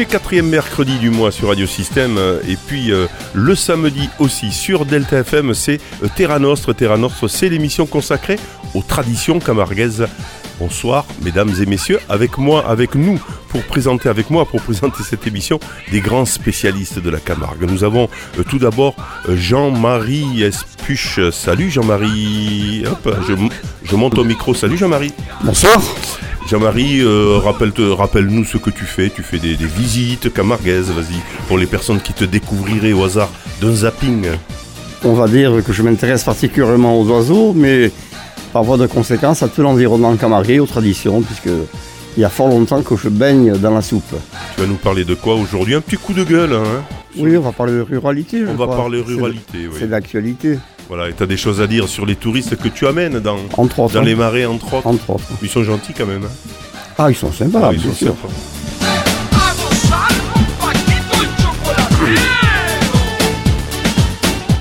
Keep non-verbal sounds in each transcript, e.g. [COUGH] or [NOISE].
les quatrièmes mercredis du mois sur Radio Système euh, et puis euh, le samedi aussi sur Delta FM, c'est euh, Terra Nostre. Terra Nostre, c'est l'émission consacrée aux traditions camarguaises. Bonsoir, mesdames et messieurs, avec moi, avec nous, pour présenter avec moi, pour présenter cette émission, des grands spécialistes de la Camargue. Nous avons tout d'abord Jean-Marie Espuche. Salut Jean-Marie. Hop, je, je monte au micro. Salut Jean-Marie. Bonsoir. Jean-Marie, euh, rappelle-nous ce que tu fais. Tu fais des, visites camarguaises, vas-y, pour les personnes qui te découvriraient au hasard d'un zapping. On va dire que je m'intéresse particulièrement aux oiseaux, mais par voie de conséquence à tout l'environnement camarguais, aux traditions, puisque il y a fort longtemps que je baigne dans la soupe. Tu vas nous parler de quoi aujourd'hui? Un petit coup de gueule, hein? Oui, on va parler de ruralité. on va parler ruralité, oui. C'est d'actualité. Voilà, et tu as des choses à dire sur les touristes que tu amènes dans, dans hein. les marais, entre autres. Entre autres. Ils sont gentils quand même. Hein. ah, ils sont sympas, ah, ils sont sûr.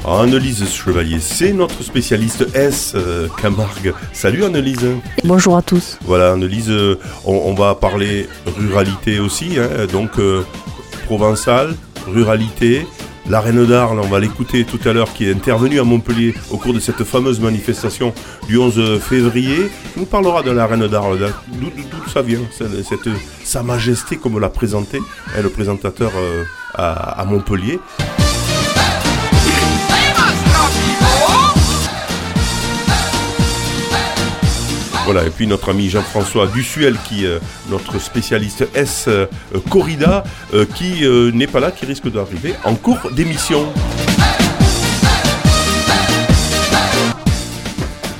Annelise Chevalier, c'est notre spécialiste S euh, Camargue. Salut Annelise. Bonjour à tous. Voilà Annelise, euh, on, va parler ruralité aussi, hein, donc euh, provençal, ruralité, la reine d'Arles, on va l'écouter tout à l'heure, qui est intervenue à Montpellier au cours de cette fameuse manifestation du 11 février, nous parlera de la reine d'Arles, d'où ça vient, sa majesté comme l'a présenté le présentateur euh, à Montpellier. Voilà, et puis notre ami Jean-François Dussuel, qui est notre spécialiste S euh, Corrida, euh, qui euh, n'est pas là, qui risque d'arriver en cours d'émission.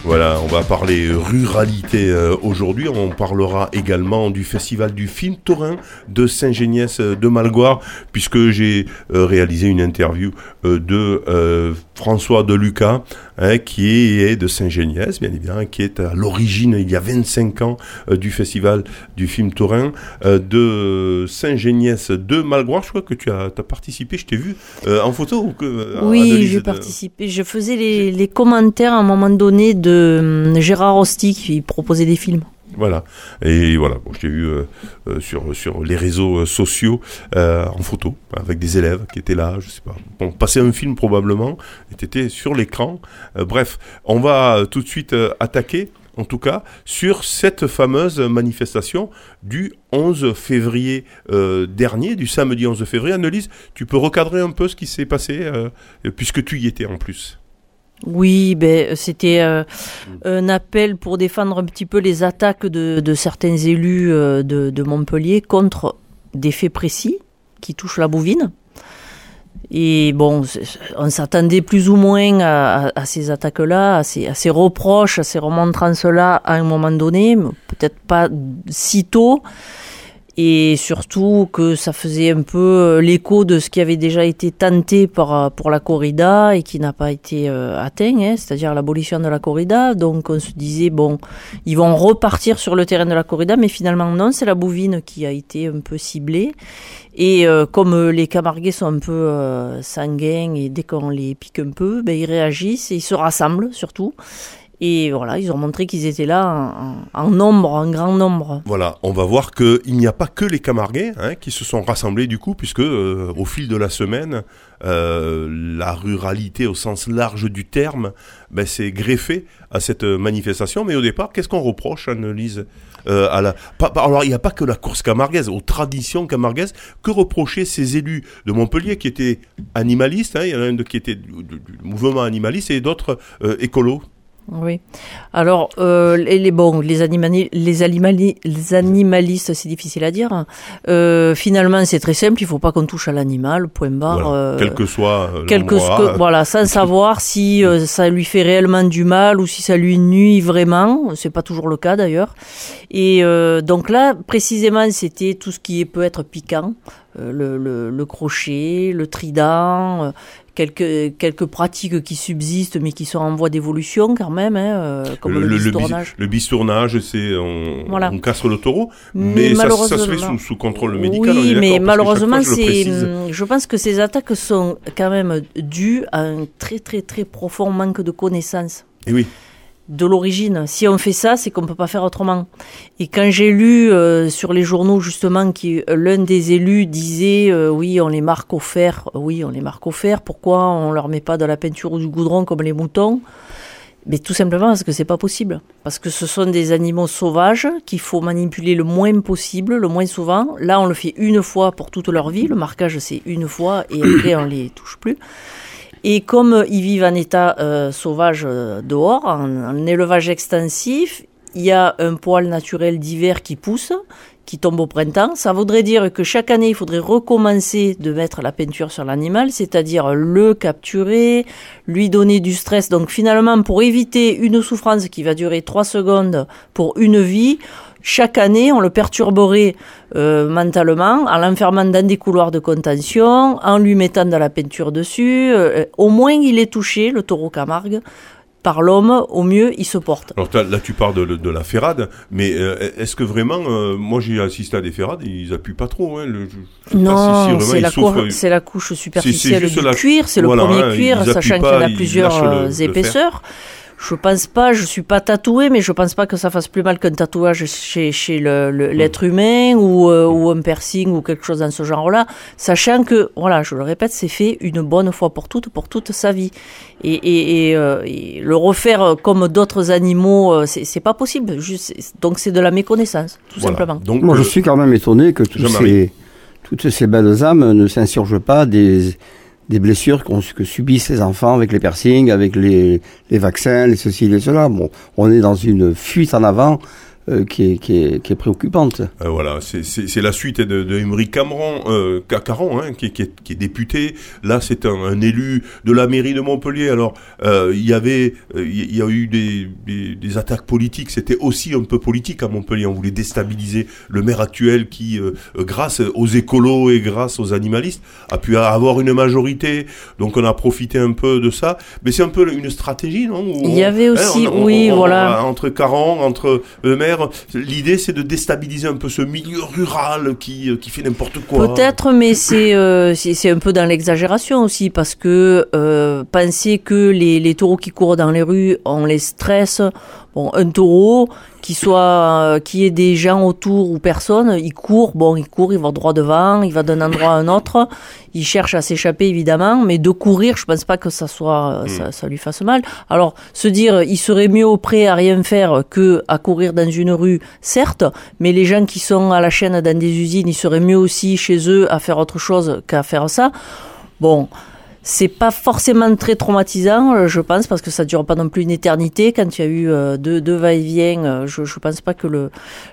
Voilà, on va parler ruralité aujourd'hui. On parlera également du festival du film taurin de Saint-Géniès de Malgoire, puisque j'ai réalisé une interview de François de Lucas, Hein, qui est de Saint-Géniès, bien évidemment, qui est à l'origine, il y a 25 ans, euh, du festival du film taurin euh, de Saint-Géniès de Malgroire. Je crois que tu as, participé, je t'ai vu euh, en photo. Ou que, oui, j'ai participé. Je faisais les, les, commentaires à un moment donné de Gérard Rosti qui proposait des films. Voilà. Et voilà, je t'ai vu euh, euh, sur, sur les réseaux euh, sociaux en photo avec des élèves qui étaient là, je sais pas. Bon, passer un film probablement, et t'étais sur l'écran. bref, on va tout de suite attaquer, en tout cas, sur cette fameuse manifestation du 11 février dernier, du samedi 11 février. Annelise, tu peux recadrer un peu ce qui s'est passé, puisque tu y étais en plus? Oui, ben, c'était euh, un appel pour défendre un petit peu les attaques de, certains élus euh, de, Montpellier contre des faits précis qui touchent la bovine. Et bon, on s'attendait plus ou moins à, ces attaques-là, à ces, à ces, reproches, à ces remontrances-là à un moment donné, peut-être pas si tôt et surtout que ça faisait un peu euh, l'écho de ce qui avait déjà été tenté par, euh, pour la corrida et qui n'a pas été euh, atteint, hein, c'est-à-dire l'abolition de la corrida. Donc on se disait, bon, ils vont repartir sur le terrain de la corrida, mais finalement non, c'est la bovine qui a été un peu ciblée. Et comme les camarguais sont un peu sanguins et dès qu'on les pique un peu, ben, ils réagissent et ils se rassemblent surtout. Et voilà, ils ont montré qu'ils étaient là en, nombre, en grand nombre. Voilà, on va voir qu'il n'y a pas que les Camarguais hein, qui se sont rassemblés du coup, puisque euh, au fil de la semaine, euh, la ruralité au sens large du terme ben, s'est greffée à cette manifestation. Mais au départ, qu'est-ce qu'on reproche, Annelise euh, alors, il n'y a pas que la course camarguaise, aux traditions camarguaises. Que reprocher ces élus de Montpellier qui étaient animalistes hein, Il y en a un qui était du, mouvement animaliste et d'autres écolos? Oui. Alors, euh, les, bon, les, animali les, les animalistes, c'est difficile à dire. Euh, finalement, c'est très simple. Il faut pas qu'on touche à l'animal. Point barre. Euh, quel que soit. Euh, quel que voilà, sans [LAUGHS] savoir si euh, ça lui fait réellement du mal ou si ça lui nuit vraiment. C'est pas toujours le cas d'ailleurs. Et donc là, précisément, c'était tout ce qui peut être piquant. Le, le, le, crochet, le trident, quelques, quelques pratiques qui subsistent mais qui sont en voie d'évolution quand même, hein, euh, comme le, le, bistournage. Le, bistournage, c'est on, on, casse le taureau, mais, ça, ça, se fait sous, sous contrôle médical. Oui, mais malheureusement, c'est, hum, je pense que ces attaques sont quand même dues à un très très très profond manque de connaissances. Et oui. De l'origine. Si on fait ça, c'est qu'on peut pas faire autrement. Et quand j'ai lu euh, sur les journaux justement que l'un des élus disait euh, oui, on les marque au fer, oui, on les marque au fer. Pourquoi on leur met pas de la peinture ou du goudron comme les moutons? Mais tout simplement parce que c'est pas possible. Parce que ce sont des animaux sauvages qu'il faut manipuler le moins possible, le moins souvent. Là, on le fait une fois pour toute leur vie. Le marquage, c'est une fois et après on les touche plus. Et comme ils vivent en état euh, sauvage euh, dehors, en, élevage extensif, il y a un poil naturel d'hiver qui pousse, qui tombe au printemps. Ça voudrait dire que chaque année, il faudrait recommencer de mettre la peinture sur l'animal, c'est-à-dire le capturer, lui donner du stress. Donc finalement, pour éviter une souffrance qui va durer trois secondes pour une vie, chaque année, on le perturberait euh, mentalement en l'enfermant dans des couloirs de contention, en lui mettant de la peinture dessus. Euh, au moins, il est touché, le taureau Camargue, par l'homme, au mieux, il se porte. Alors là, tu parles de, de la ferrade, mais euh, est-ce que vraiment, euh, moi j'ai assisté à des ferrades, ils appuient pas trop. Hein, le, non, si c'est la, la, couche superficielle du la... cuir, c'est voilà, le premier hein, cuir, sachant qu'il y en a plusieurs le, épaisseurs. Je pense pas, je suis pas tatoué, mais je pense pas que ça fasse plus mal qu'un tatouage chez, chez l'être le, humain ou, euh, ou un piercing ou quelque chose dans ce genre-là, sachant que, voilà, je le répète, c'est fait une bonne fois pour toutes, pour toute sa vie. Et, et, et, euh, et le refaire comme d'autres animaux, euh, c'est pas possible. Juste, donc c'est de la méconnaissance, tout voilà. simplement. Donc, Moi, je suis quand même étonné que tous ces, toutes ces belles âmes ne s'insurgent pas des des blessures que subissent les enfants avec les piercings, avec les, les vaccins, les ceci, les cela. Bon, on est dans une fuite en avant euh, qui, est, qui, est, qui, est, préoccupante. Euh, voilà, c'est la suite de, de Emery Cameron, euh, Caron, hein, qui, qui, est, qui, est, député. Là, c'est un, un, élu de la mairie de Montpellier. Alors, euh, il y avait, il y a eu des, des, des attaques politiques. C'était aussi un peu politique à Montpellier. On voulait déstabiliser le maire actuel qui, euh, grâce aux écolos et grâce aux animalistes, a pu avoir une majorité. Donc, on a profité un peu de ça. Mais c'est un peu une stratégie, non Il y avait aussi, hein, on, oui, on, voilà. Entre Caron, entre le maire L'idée, c'est de déstabiliser un peu ce milieu rural qui, qui fait n'importe quoi. Peut-être, mais c'est euh, c'est un peu dans l'exagération aussi, parce que euh, penser que les, les taureaux qui courent dans les rues, on les stresse. Bon, un taureau, qui soit, euh, qui ait des gens autour ou personne, il court, bon, il court, il va droit devant, il va d'un endroit à un autre, il cherche à s'échapper évidemment, mais de courir, je pense pas que ça soit, mm. ça, ça, lui fasse mal. Alors, se dire, il serait mieux au prêt à rien faire que à courir dans une rue, certes, mais les gens qui sont à la chaîne dans des usines, ils seraient mieux aussi chez eux à faire autre chose qu'à faire ça. Bon, c'est pas forcément très traumatisant, euh, je pense, parce que ça dure pas non plus une éternité. Quand il y a eu euh, deux, deux va-et-vient, euh, je, je pense pas que le.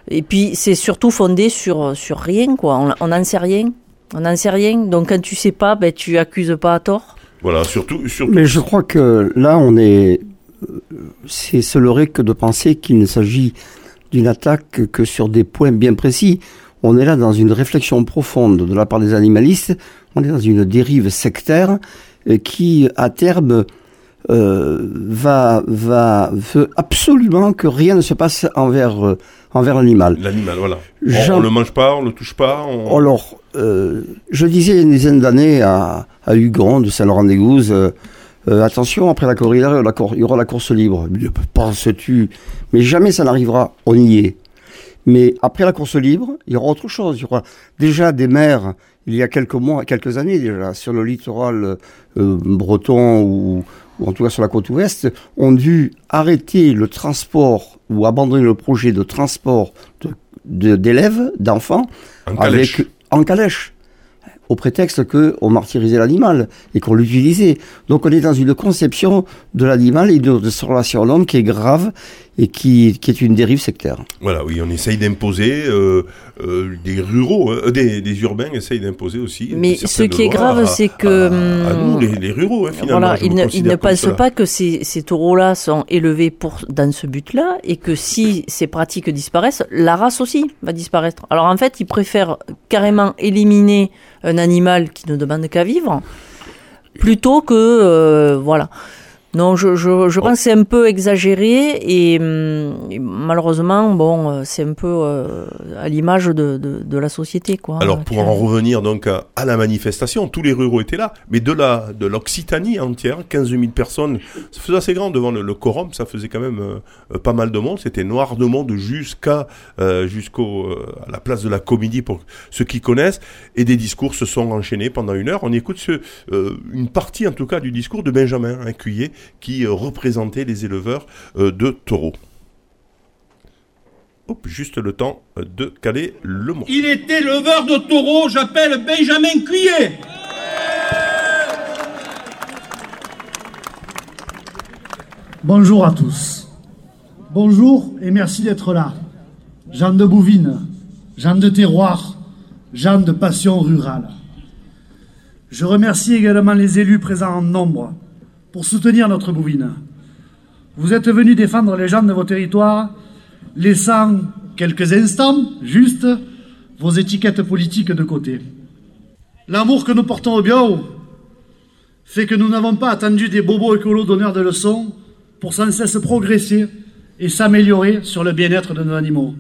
Et puis c'est surtout fondé sur sur rien, quoi. On n'en sait rien. On n'en sait rien. Donc quand tu sais pas, ben tu accuses pas à tort. Voilà, surtout. surtout... Mais je crois que là, on est. C'est se leurrer que de penser qu'il ne s'agit d'une attaque que sur des points bien précis. On est là dans une réflexion profonde de la part des animalistes. On est dans une dérive sectaire qui, à terme, euh, va, va, veut absolument que rien ne se passe envers, euh, envers l'animal. L'animal, voilà. On, on le mange pas, on le touche pas. On... Alors, euh, je disais il y a une dizaine d'années à, à Hugon de Saint-Laurent-des-Gouzes, euh, attention, après la corrida, il y aura la course libre. Penses-tu? Mais jamais ça n'arrivera, on y est. Mais après la course libre, il y aura autre chose. Il y aura déjà des maires, il y a quelques mois, quelques années déjà, sur le littoral euh, breton ou, ou, en tout cas sur la côte ouest, ont dû arrêter le transport ou abandonner le projet de transport d'élèves, de, d'enfants, en calèche. Avec, en calèche au prétexte qu'on martyrisait l'animal et qu'on l'utilisait. Donc on est dans une conception de l'animal et de, de son relation à l'homme qui est grave et qui, qui, est une dérive sectaire. Voilà, oui, on essaye d'imposer, euh, euh, des ruraux, euh, des, des, urbains essayent d'imposer aussi. Mais ce qui est grave, c'est que... À, à, nous, les, les ruraux, hein, finalement. Voilà, ils ne, pensent pas que ces, ces taureaux-là sont élevés pour, dans ce but-là, et que si ces pratiques disparaissent, la race aussi va disparaître. Alors en fait, ils préfèrent carrément éliminer un animal qui ne demande qu'à vivre, plutôt que... voilà. Non, je, je, je pense que c'est un peu exagéré et, hum, et malheureusement, bon, euh, c'est un peu euh, à l'image de, de, de la société, quoi. Alors pour en revenir donc à, à la manifestation, tous les ruraux étaient là, mais de la de l'Occitanie entière, 15 000 personnes, ça faisait assez grand devant le, le quorum, ça faisait quand même euh, pas mal de monde, c'était noir de monde jusqu'à euh, jusqu'au à la place de la Comédie pour ceux qui connaissent, et des discours se sont enchaînés pendant une heure. On écoute ce, une partie en tout cas du discours de Benjamin Incuyer qui euh, représentait les éleveurs euh, de taureaux. Hop, juste le temps euh, de caler le mot. Il est éleveur de taureaux, j'appelle Benjamin Cuillet. Bonjour à tous. Bonjour et merci d'être là. Gens de Bouvines, gens de terroir, gens de passion rurale. Je remercie également les élus présents en nombre pour soutenir notre Bouvine. Vous êtes venus défendre les gens de vos territoires, laissant quelques instants, juste, vos étiquettes politiques de côté. L'amour que nous portons au bio fait que nous n'avons pas attendu des bobos écolos donneurs de leçons pour sans cesse progresser et s'améliorer sur le bien-être de nos animaux.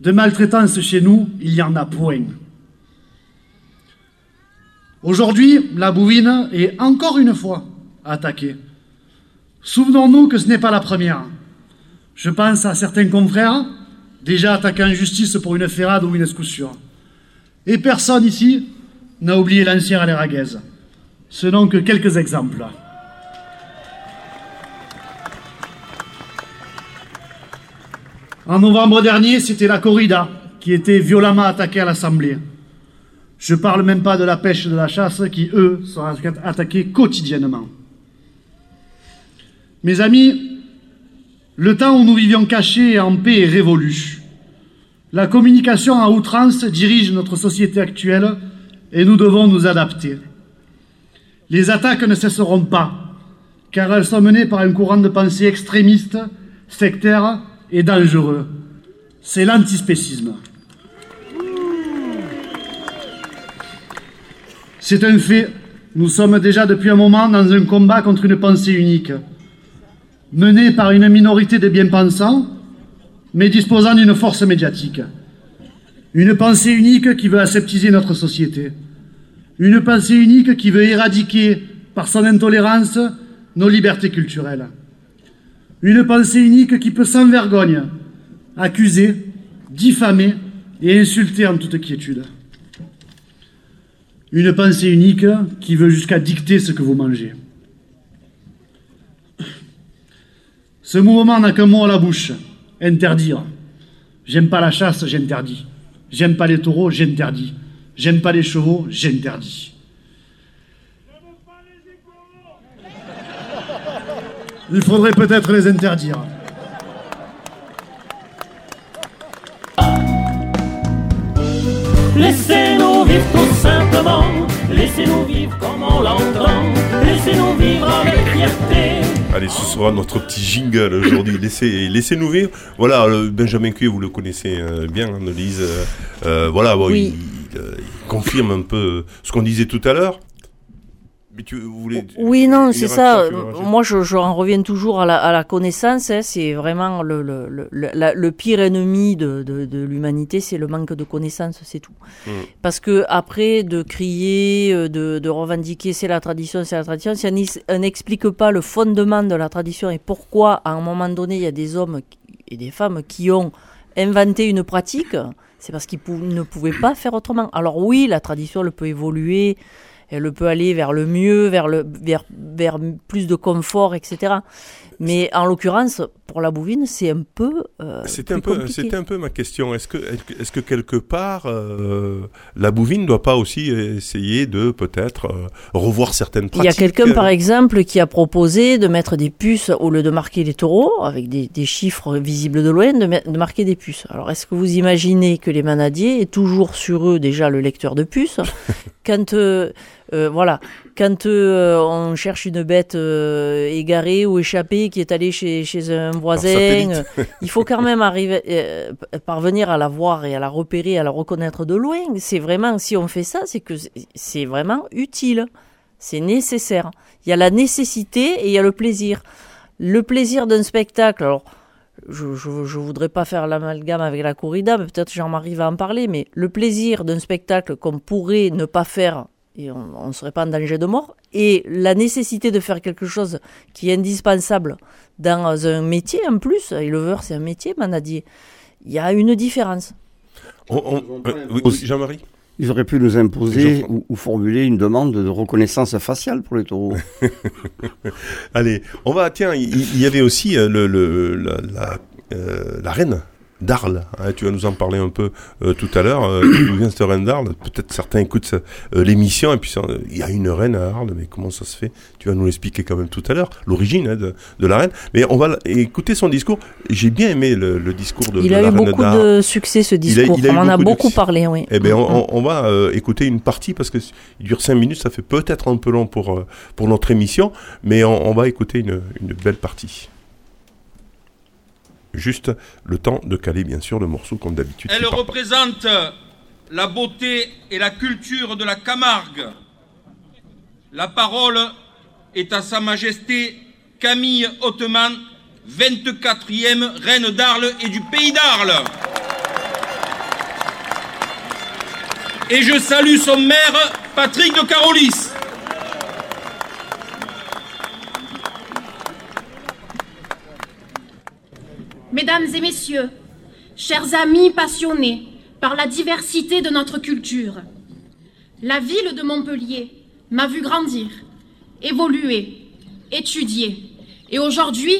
De maltraitance chez nous, il y en a point. Aujourd'hui, la bouvine est encore une fois attaquée. Souvenons-nous que ce n'est pas la première. Je pense à certains confrères déjà attaqués en justice pour une ferrade ou une escoussure. Et personne ici n'a oublié l'ancien à l'Eraguez. Ce n'ont que quelques exemples. En novembre dernier, c'était la corrida qui était violemment attaquée à l'Assemblée. Je ne parle même pas de la pêche et de la chasse qui, eux, sont attaqués quotidiennement. Mes amis, le temps où nous vivions cachés et en paix est révolu. La communication à outrance dirige notre société actuelle et nous devons nous adapter. Les attaques ne cesseront pas, car elles sont menées par un courant de pensée extrémiste, sectaire et dangereux. C'est l'antispécisme. C'est un fait. Nous sommes déjà depuis un moment dans un combat contre une pensée unique, menée par une minorité de bien-pensants, mais disposant d'une force médiatique. Une pensée unique qui veut aseptiser notre société. Une pensée unique qui veut éradiquer, par son intolérance, nos libertés culturelles. Une pensée unique qui peut sans vergogne accuser, diffamer et insulter en toute quiétude. Une pensée unique qui veut jusqu'à dicter ce que vous mangez. Ce mouvement n'a qu'un mot à la bouche, interdire. J'aime pas la chasse, j'interdis. J'aime pas les taureaux, j'interdis. J'aime pas les chevaux, j'interdis. Il faudrait peut-être les interdire. Laissez-nous vivre tout simplement, laissez-nous vivre comme on l'entend, laissez-nous vivre avec fierté. Allez, ce sera notre petit jingle aujourd'hui. Laissez, laissez-nous vivre. Voilà, euh, Benjamin Cuy, vous le connaissez euh, bien, Annelise. Euh, euh, voilà, bon, Oui. il, il confirme un peu ce qu'on disait tout à l'heure. Mais tu. Oui, non, c'est ça. Moi, je, je en reviens toujours à la, à la connaissance. hein. C'est vraiment le, le, le, la- le pire ennemi de, de, de l'humanité, c'est le manque de connaissance, c'est tout. Mm. Parce que après, de crier, euh, de, de revendiquer, c'est la tradition, c'est la tradition, si on n'explique pas le fondement de la tradition et pourquoi, à un moment donné, il y a des hommes et des femmes qui ont inventé une pratique, c'est parce qu'ils pou- ne pouvaient pas faire autrement. Alors oui, la tradition, elle peut évoluer, elle peut aller vers le mieux, vers, le, vers, vers plus de confort, etc. Mais en l'occurrence, pour la bouvine, c'est un peu. euh, C'était un peu, c'était un peu ma question. Est-ce que, est-ce que quelque part, euh, la bouvine ne doit pas aussi essayer de peut-être euh, revoir certaines Il pratiques y a quelqu'un, par euh, exemple, qui a proposé de mettre des puces au lieu de marquer les taureaux, avec des, des chiffres visibles de loin, de, de marquer des puces. Alors, est-ce que vous imaginez que les manadiers aient toujours sur eux déjà le lecteur de puces? [LAUGHS] Quand, euh, voilà, quand euh, on cherche une bête euh, égarée ou échappée qui est allée chez, chez un voisin, euh, il faut quand même arriver, euh, parvenir à la voir et à la repérer, à la reconnaître de loin. C'est vraiment, si on fait ça, c'est que c'est- vraiment utile. C'est nécessaire. Il y a la nécessité et il y a le plaisir. Le plaisir d'un spectacle, alors je ne voudrais pas faire l'amalgame avec la corrida, mais peut-être Jean-Marie va en parler, mais le plaisir d'un spectacle qu'on pourrait ne pas faire et on ne serait pas en danger de mort, et la nécessité de faire quelque chose qui est indispensable dans un métier en plus, éleveur c'est un métier, manadier, il y a une différence. On- on- euh, oui, Jean-Marie? Ils auraient pu nous imposer ou, ou formuler une demande de reconnaissance faciale pour les taureaux. [LAUGHS] Allez, on va, tiens, il y, avait aussi euh, le, le- la, la, euh, la reine d'Arles. hein, tu vas nous en parler un peu euh, tout à l'heure. Euh, [COUGHS] D'où vient cette reine d'Arles Peut-être certains écoutent euh, l'émission et puis euh, il y a une reine à Arles, mais comment ça se fait? Tu vas nous l'expliquer quand même tout à l'heure, l'origine hein, de, de la reine. Mais on va écouter son discours. J'ai bien aimé le, le discours de, il de a la eu reine beaucoup d'Arles. de succès ce a- discours, il a eu on en a beaucoup de beaucoup parlé, oui. Eh bien, Mm, on, on va euh, écouter une partie parce que il dure cinq minutes, ça fait peut-être un peu long pour, euh, pour notre émission, mais on, on va écouter une, une belle partie. Juste le temps de caler, bien sûr, le morceau comme d'habitude. Elle pas- représente la beauté et la culture de la Camargue. La parole est à Sa Majesté Camille Ottoman, 24e reine d'Arles et du pays d'Arles. Et je salue son maire, Patrick de Carolis. Mesdames et messieurs, chers amis passionnés par la diversité de notre culture, la ville de Montpellier m'a vu grandir, évoluer, étudier, et aujourd'hui,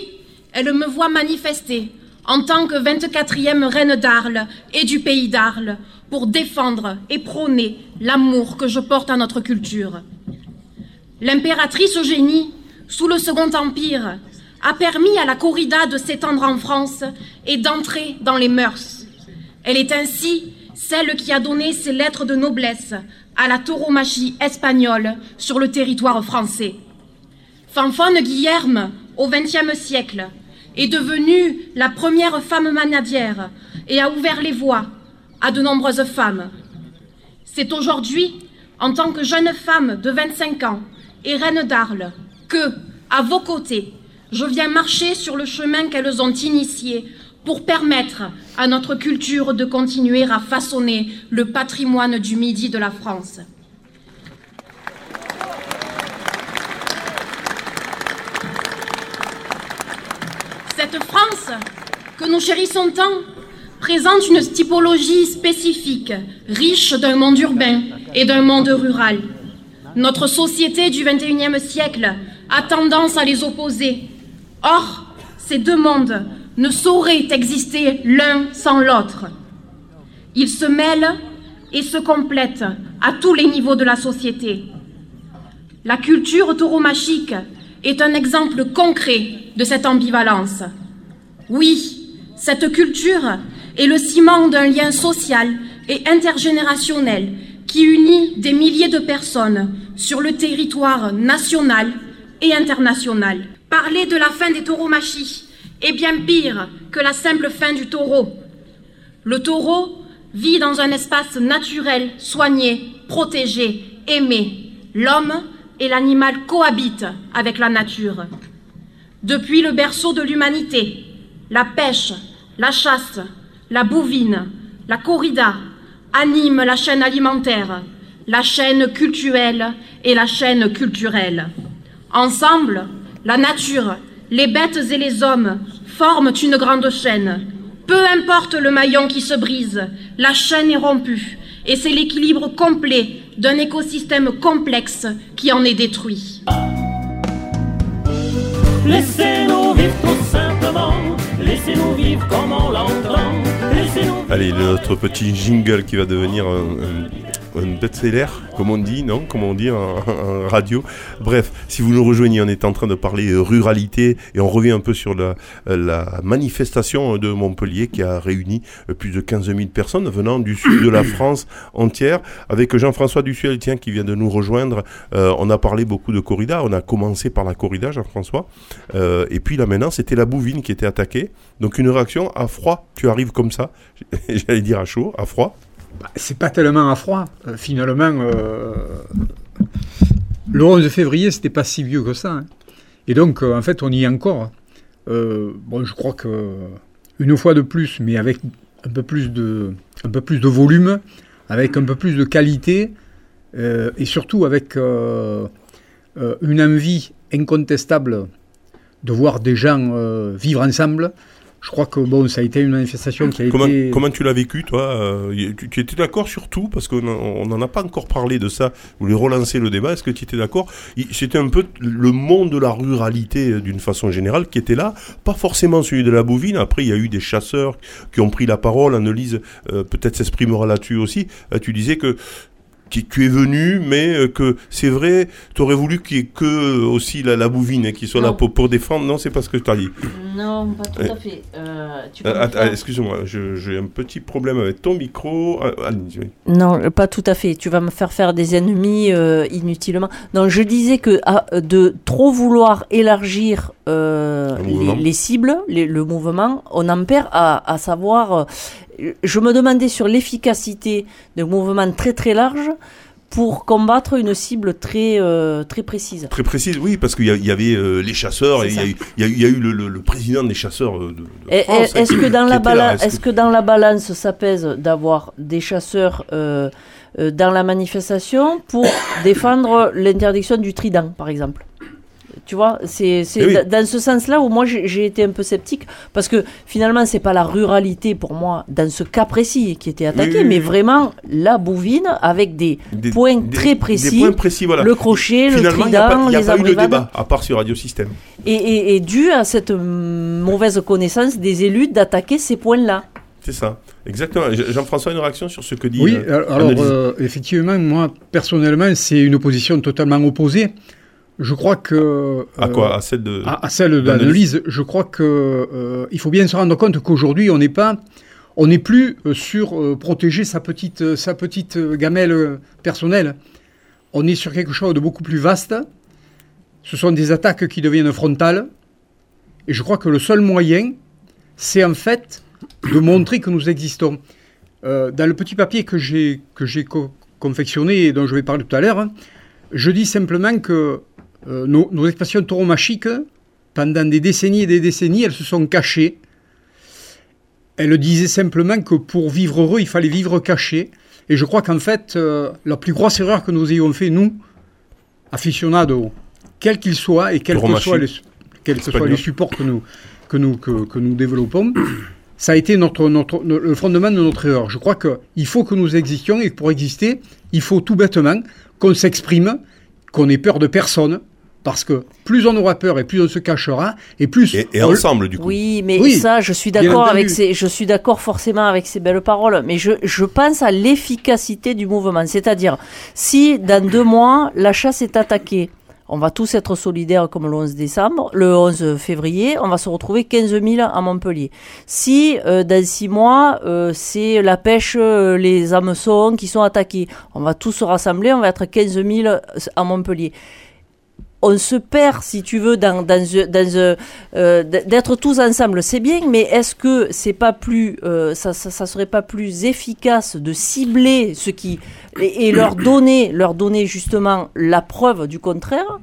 elle me voit manifester en tant que 24e reine d'Arles et du pays d'Arles pour défendre et prôner l'amour que je porte à notre culture. L'impératrice Eugénie, sous le Second Empire, a permis à la corrida de s'étendre en France et d'entrer dans les mœurs. Elle est ainsi celle qui a donné ses lettres de noblesse à la tauromachie espagnole sur le territoire français. Fanfone Guillerme, au XXe siècle, est devenue la première femme manadière et a ouvert les voies à de nombreuses femmes. C'est aujourd'hui, en tant que jeune femme de 25 ans et reine d'Arles, que, à vos côtés, je viens marcher sur le chemin qu'elles ont initié pour permettre à notre culture de continuer à façonner le patrimoine du Midi de la France. Cette France que nous chérissons tant présente une typologie spécifique, riche d'un monde urbain et d'un monde rural. Notre société du XXIe siècle a tendance à les opposer. Or, ces deux mondes ne sauraient exister l'un sans l'autre. Ils se mêlent et se complètent à tous les niveaux de la société. La culture tauromachique est un exemple concret de cette ambivalence. Oui, cette culture est le ciment d'un lien social et intergénérationnel qui unit des milliers de personnes sur le territoire national et international. Parler de la fin des tauromachies est bien pire que la simple fin du taureau. Le taureau vit dans un espace naturel, soigné, protégé, aimé. L'homme et l'animal cohabitent avec la nature. Depuis le berceau de l'humanité, la pêche, la chasse, la bouvine, la corrida animent la chaîne alimentaire, la chaîne culturelle et la chaîne culturelle. Ensemble, la nature, les bêtes et les hommes forment une grande chaîne. Peu importe le maillon qui se brise, la chaîne est rompue et c'est l'équilibre complet d'un écosystème complexe qui en est détruit. Laissez-nous vivre tout simplement, laissez-nous vivre comme on l'entend, Allez, notre petit jingle qui va devenir un, un, un best-seller, comme on dit, non Comme on dit en, en radio. Bref, si vous nous rejoignez, on est en train de parler euh, ruralité et on revient un peu sur la, euh, la manifestation de Montpellier qui a réuni euh, plus de 15 000 personnes venant du sud de la [COUGHS] France entière. Avec Jean-François Dussuel, tiens, qui vient de nous rejoindre. Euh, on a parlé beaucoup de corrida. On a commencé par la corrida, Jean-François. Euh, et puis là maintenant, c'était la bouvine qui était attaquée. Donc une réaction à froid. Tu arrives comme ça. [LAUGHS] J'allais dire à chaud, à froid. Bah, c'est pas tellement à froid. Euh, finalement, euh, le 11 février, c'était pas si vieux que ça. hein. Et donc, euh, en fait, on y est encore. Bon, je crois que une fois de plus, mais avec un peu plus de, volume, avec un peu plus de qualité, et surtout avec une envie incontestable de voir des gens vivre ensemble. Je crois que bon, ça a été une manifestation qui a Comment, été. comment tu l'as vécu, toi euh, tu, étais d'accord sur tout? Parce qu'on n'en a pas encore parlé de ça. Vous voulez relancer le débat. Est-ce que tu étais d'accord? C'était un peu le monde de la ruralité, euh, d'une façon générale, qui était là. Pas forcément celui de la bovine. Après, il y a eu des chasseurs qui ont pris la parole. Annelise, euh, peut-être s'exprimera là-dessus aussi. Tu disais que qui- tu es venu, mais euh, que c'est vrai, tu aurais voulu qu'il y ait que euh, aussi la, la bouvine hein, qui soit là pour, pour défendre. Non, c'est pas ce que tu as dit. Non, pas tout Ouais. à fait. Euh, Euh, Excuse-moi, j'ai un petit problème avec ton micro. Ah. Non, pas tout à fait. Tu vas me faire faire des ennemis euh, inutilement. Non, je disais que ah, de trop vouloir élargir euh, Le les, les cibles, les- le mouvement, on en perd à, à savoir. Je me demandais sur l'efficacité d'un mouvement très très large pour combattre une cible très euh, très précise. Très précise, oui, parce qu'il y, avait euh, les chasseurs et il y, a eu- il y a eu- il y a eu le, le- le président des chasseurs euh, de, de Est-ce que dans la balance, Est-ce que dans la balance, ça pèse d'avoir des chasseurs euh, dans la manifestation pour défendre l'interdiction du trident, par exemple? Tu vois, c'est c'est oui. da- dans ce sens-là où moi j'ai été un peu sceptique parce que finalement c'est pas la ruralité pour moi dans ce cas précis qui était attaqué, oui, oui. mais vraiment la bouvine avec des, Des- points des- très des précis, points précis, voilà. le crochet, le Finalement, il n'y a trident, pas, il y a les pas eu de abrivades. débat, à part sur Radio Système. Et, et, et dû à cette mauvaise connaissance des élus d'attaquer ces points-là. C'est ça, exactement. Je- Jean-François, une réaction sur ce que dit Oui, euh, alors euh, effectivement, moi personnellement, c'est une opposition totalement opposée. Je crois que À euh, quoi À celle de. à, à celle d'analyse. je crois que euh, il faut bien se rendre compte qu'aujourd'hui, on n'est pas, on n'est plus euh, sur euh, protéger sa petite, euh, sa petite euh, gamelle euh, personnelle. On est sur quelque chose de beaucoup plus vaste. Ce sont des attaques qui deviennent frontales. Et je crois que le seul moyen, c'est en fait de montrer que nous existons. Euh, dans le petit papier que j'ai que j'ai co- confectionné et dont je vais parler tout à l'heure, je dis simplement que euh, nos, nos expressions tauromachiques, pendant des décennies et des décennies, elles se sont cachées. Elles disaient simplement que pour vivre heureux, il fallait vivre caché. Et je crois qu'en fait, euh, la plus grosse erreur que nous ayons fait, nous, aficionados, quels qu'ils soient et quels que soient les, quels que soient Espagnol. les supports que nous, que nous, que, que nous développons, [CLEARS THROAT] ça a été notre, notre, no- le fondement de notre erreur. Je crois qu'il faut que nous existions et que pour exister, il faut tout bêtement qu'on s'exprime, qu'on ait peur de personne, parce que plus on aura peur et plus on se cachera, et plus Et, et on- ensemble, du coup. Oui, mais Oui, ça, je suis d'accord avec ces, je suis d'accord forcément avec ces belles paroles, mais je, je pense à l'efficacité du mouvement. C'est-à-dire, si dans deux mois, la chasse est attaquée, on va tous être solidaires comme le 11 décembre, le 11 février, on va se retrouver 15 000 à Montpellier. Si euh, dans six mois, euh, c'est la pêche, euh, les hameçons qui sont attaqués, on va tous se rassembler, on va être 15 000 à Montpellier on se perd, si tu veux, dans, dans, dans, euh, euh, d'être tous ensemble, c'est bien, mais est-ce que c'est pas plus, euh, ça, ça, ça serait pas plus efficace de cibler ce qui et, et leur [COUGHS] donner, leur donner justement la preuve du contraire,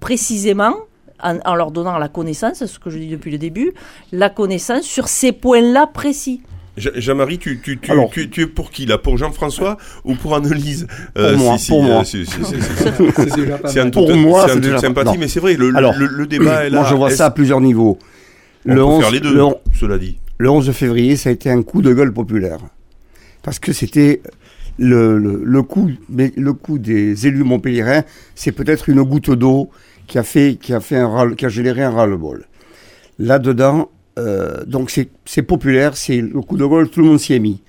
précisément. En, en leur donnant la connaissance, ce que je dis depuis le début, la connaissance sur ces points-là précis? Je- Jean-Marie, tu, tu, tu, Alors. tu, tu es pour qui là? Pour Jean-François ou pour Annelise? Pour moi, pour moi. [LAUGHS] c'est- c'est- en toute, sympathie, non. mais c'est vrai, le, Alors, le, le débat est [COUGHS] là. Moi, je vois ça à plusieurs niveaux. On Le peut 11, faire les deux, le on- cela dit. le 11 février, ça a été un coup de gueule populaire. Parce que c'était le, le, le coup, mais le coup des élus montpelliérains, c'est peut-être une goutte d'eau qui a fait, qui a fait un qui a généré un ras-le-bol. Là-dedans, euh, donc c'est populaire, c'est le coup de gueule, tout le monde s'y est mis.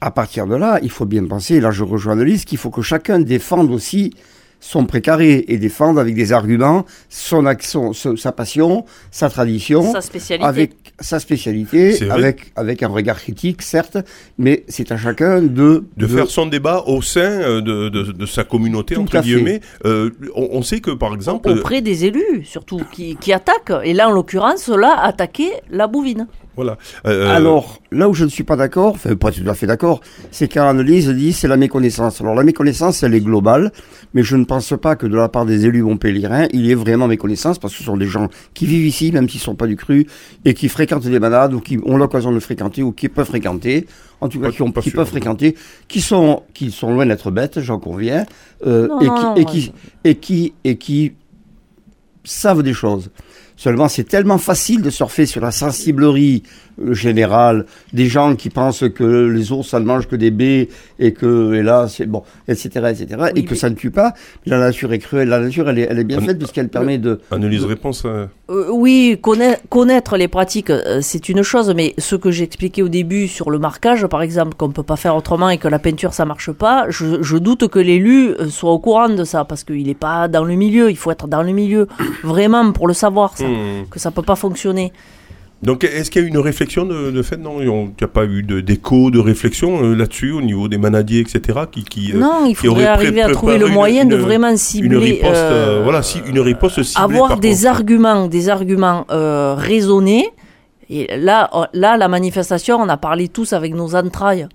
À partir de là, il faut bien penser, et là je rejoins Annelise, qu'il faut que chacun défende aussi son précaré et défende avec des arguments son action, son- sa passion, sa tradition Sa spécialité. avec sa spécialité, avec, avec un regard critique, certes, mais c'est à chacun de, De faire son débat au sein euh, de, de, de sa communauté, Tout entre guillemets. Euh, on, on sait que, par exemple, auprès des élus, surtout, qui, qui attaquent. Et là, en l'occurrence, là, attaquer la bouvine. Voilà. Euh, Alors, là où je ne suis pas d'accord, enfin pas tout à fait d'accord, c'est qu'Annelise dit c'est la méconnaissance. Alors la méconnaissance, elle est globale, mais je ne pense pas que de la part des élus montpelliérains, il y ait vraiment méconnaissance, parce que ce sont des gens qui vivent ici, même s'ils ne sont pas du cru, et qui fréquentent des malades, ou qui ont l'occasion de fréquenter, ou qui peuvent fréquenter, en tout cas Pas- qui, ont- pas qui sûr. peuvent fréquenter, qui sont, qui sont loin d'être bêtes, j'en conviens, euh, Non, et, non, qui, non, et, moi, qui, et qui et qui savent des choses. Seulement, c'est tellement facile de surfer sur la sensiblerie générale des gens qui pensent que les ours, ça ne mange que des baies et que, et là, c'est bon, etc., etc., et que mais- ça ne tue pas. La nature est cruelle. La nature, elle est, elle est bien faite puisqu'elle permet de. Annelise réponse. euh, Euh, oui, connaître, connaître les pratiques, euh, c'est une chose, mais ce que j'expliquais au début sur le marquage, par exemple, qu'on peut pas faire autrement et que la peinture ça marche pas, je, je doute que l'élu euh, soit au courant de ça parce qu'il est pas dans le milieu. Il faut être dans le milieu vraiment pour le savoir ça, hmm. que ça peut pas fonctionner. Donc, est-ce qu'il y a eu une réflexion de, de fait? Non, il n'y a pas eu de- d'écho, de, réflexion euh, là-dessus au niveau des manadiers, etc. Qui, qui, euh, non, il faudrait arriver à trouver le moyen une- de vraiment cibler. une riposte, euh, voilà, si, une riposte ciblée. avoir des contre. arguments, des arguments raisonnés. Et là, là, la manifestation, on a parlé tous avec nos entrailles,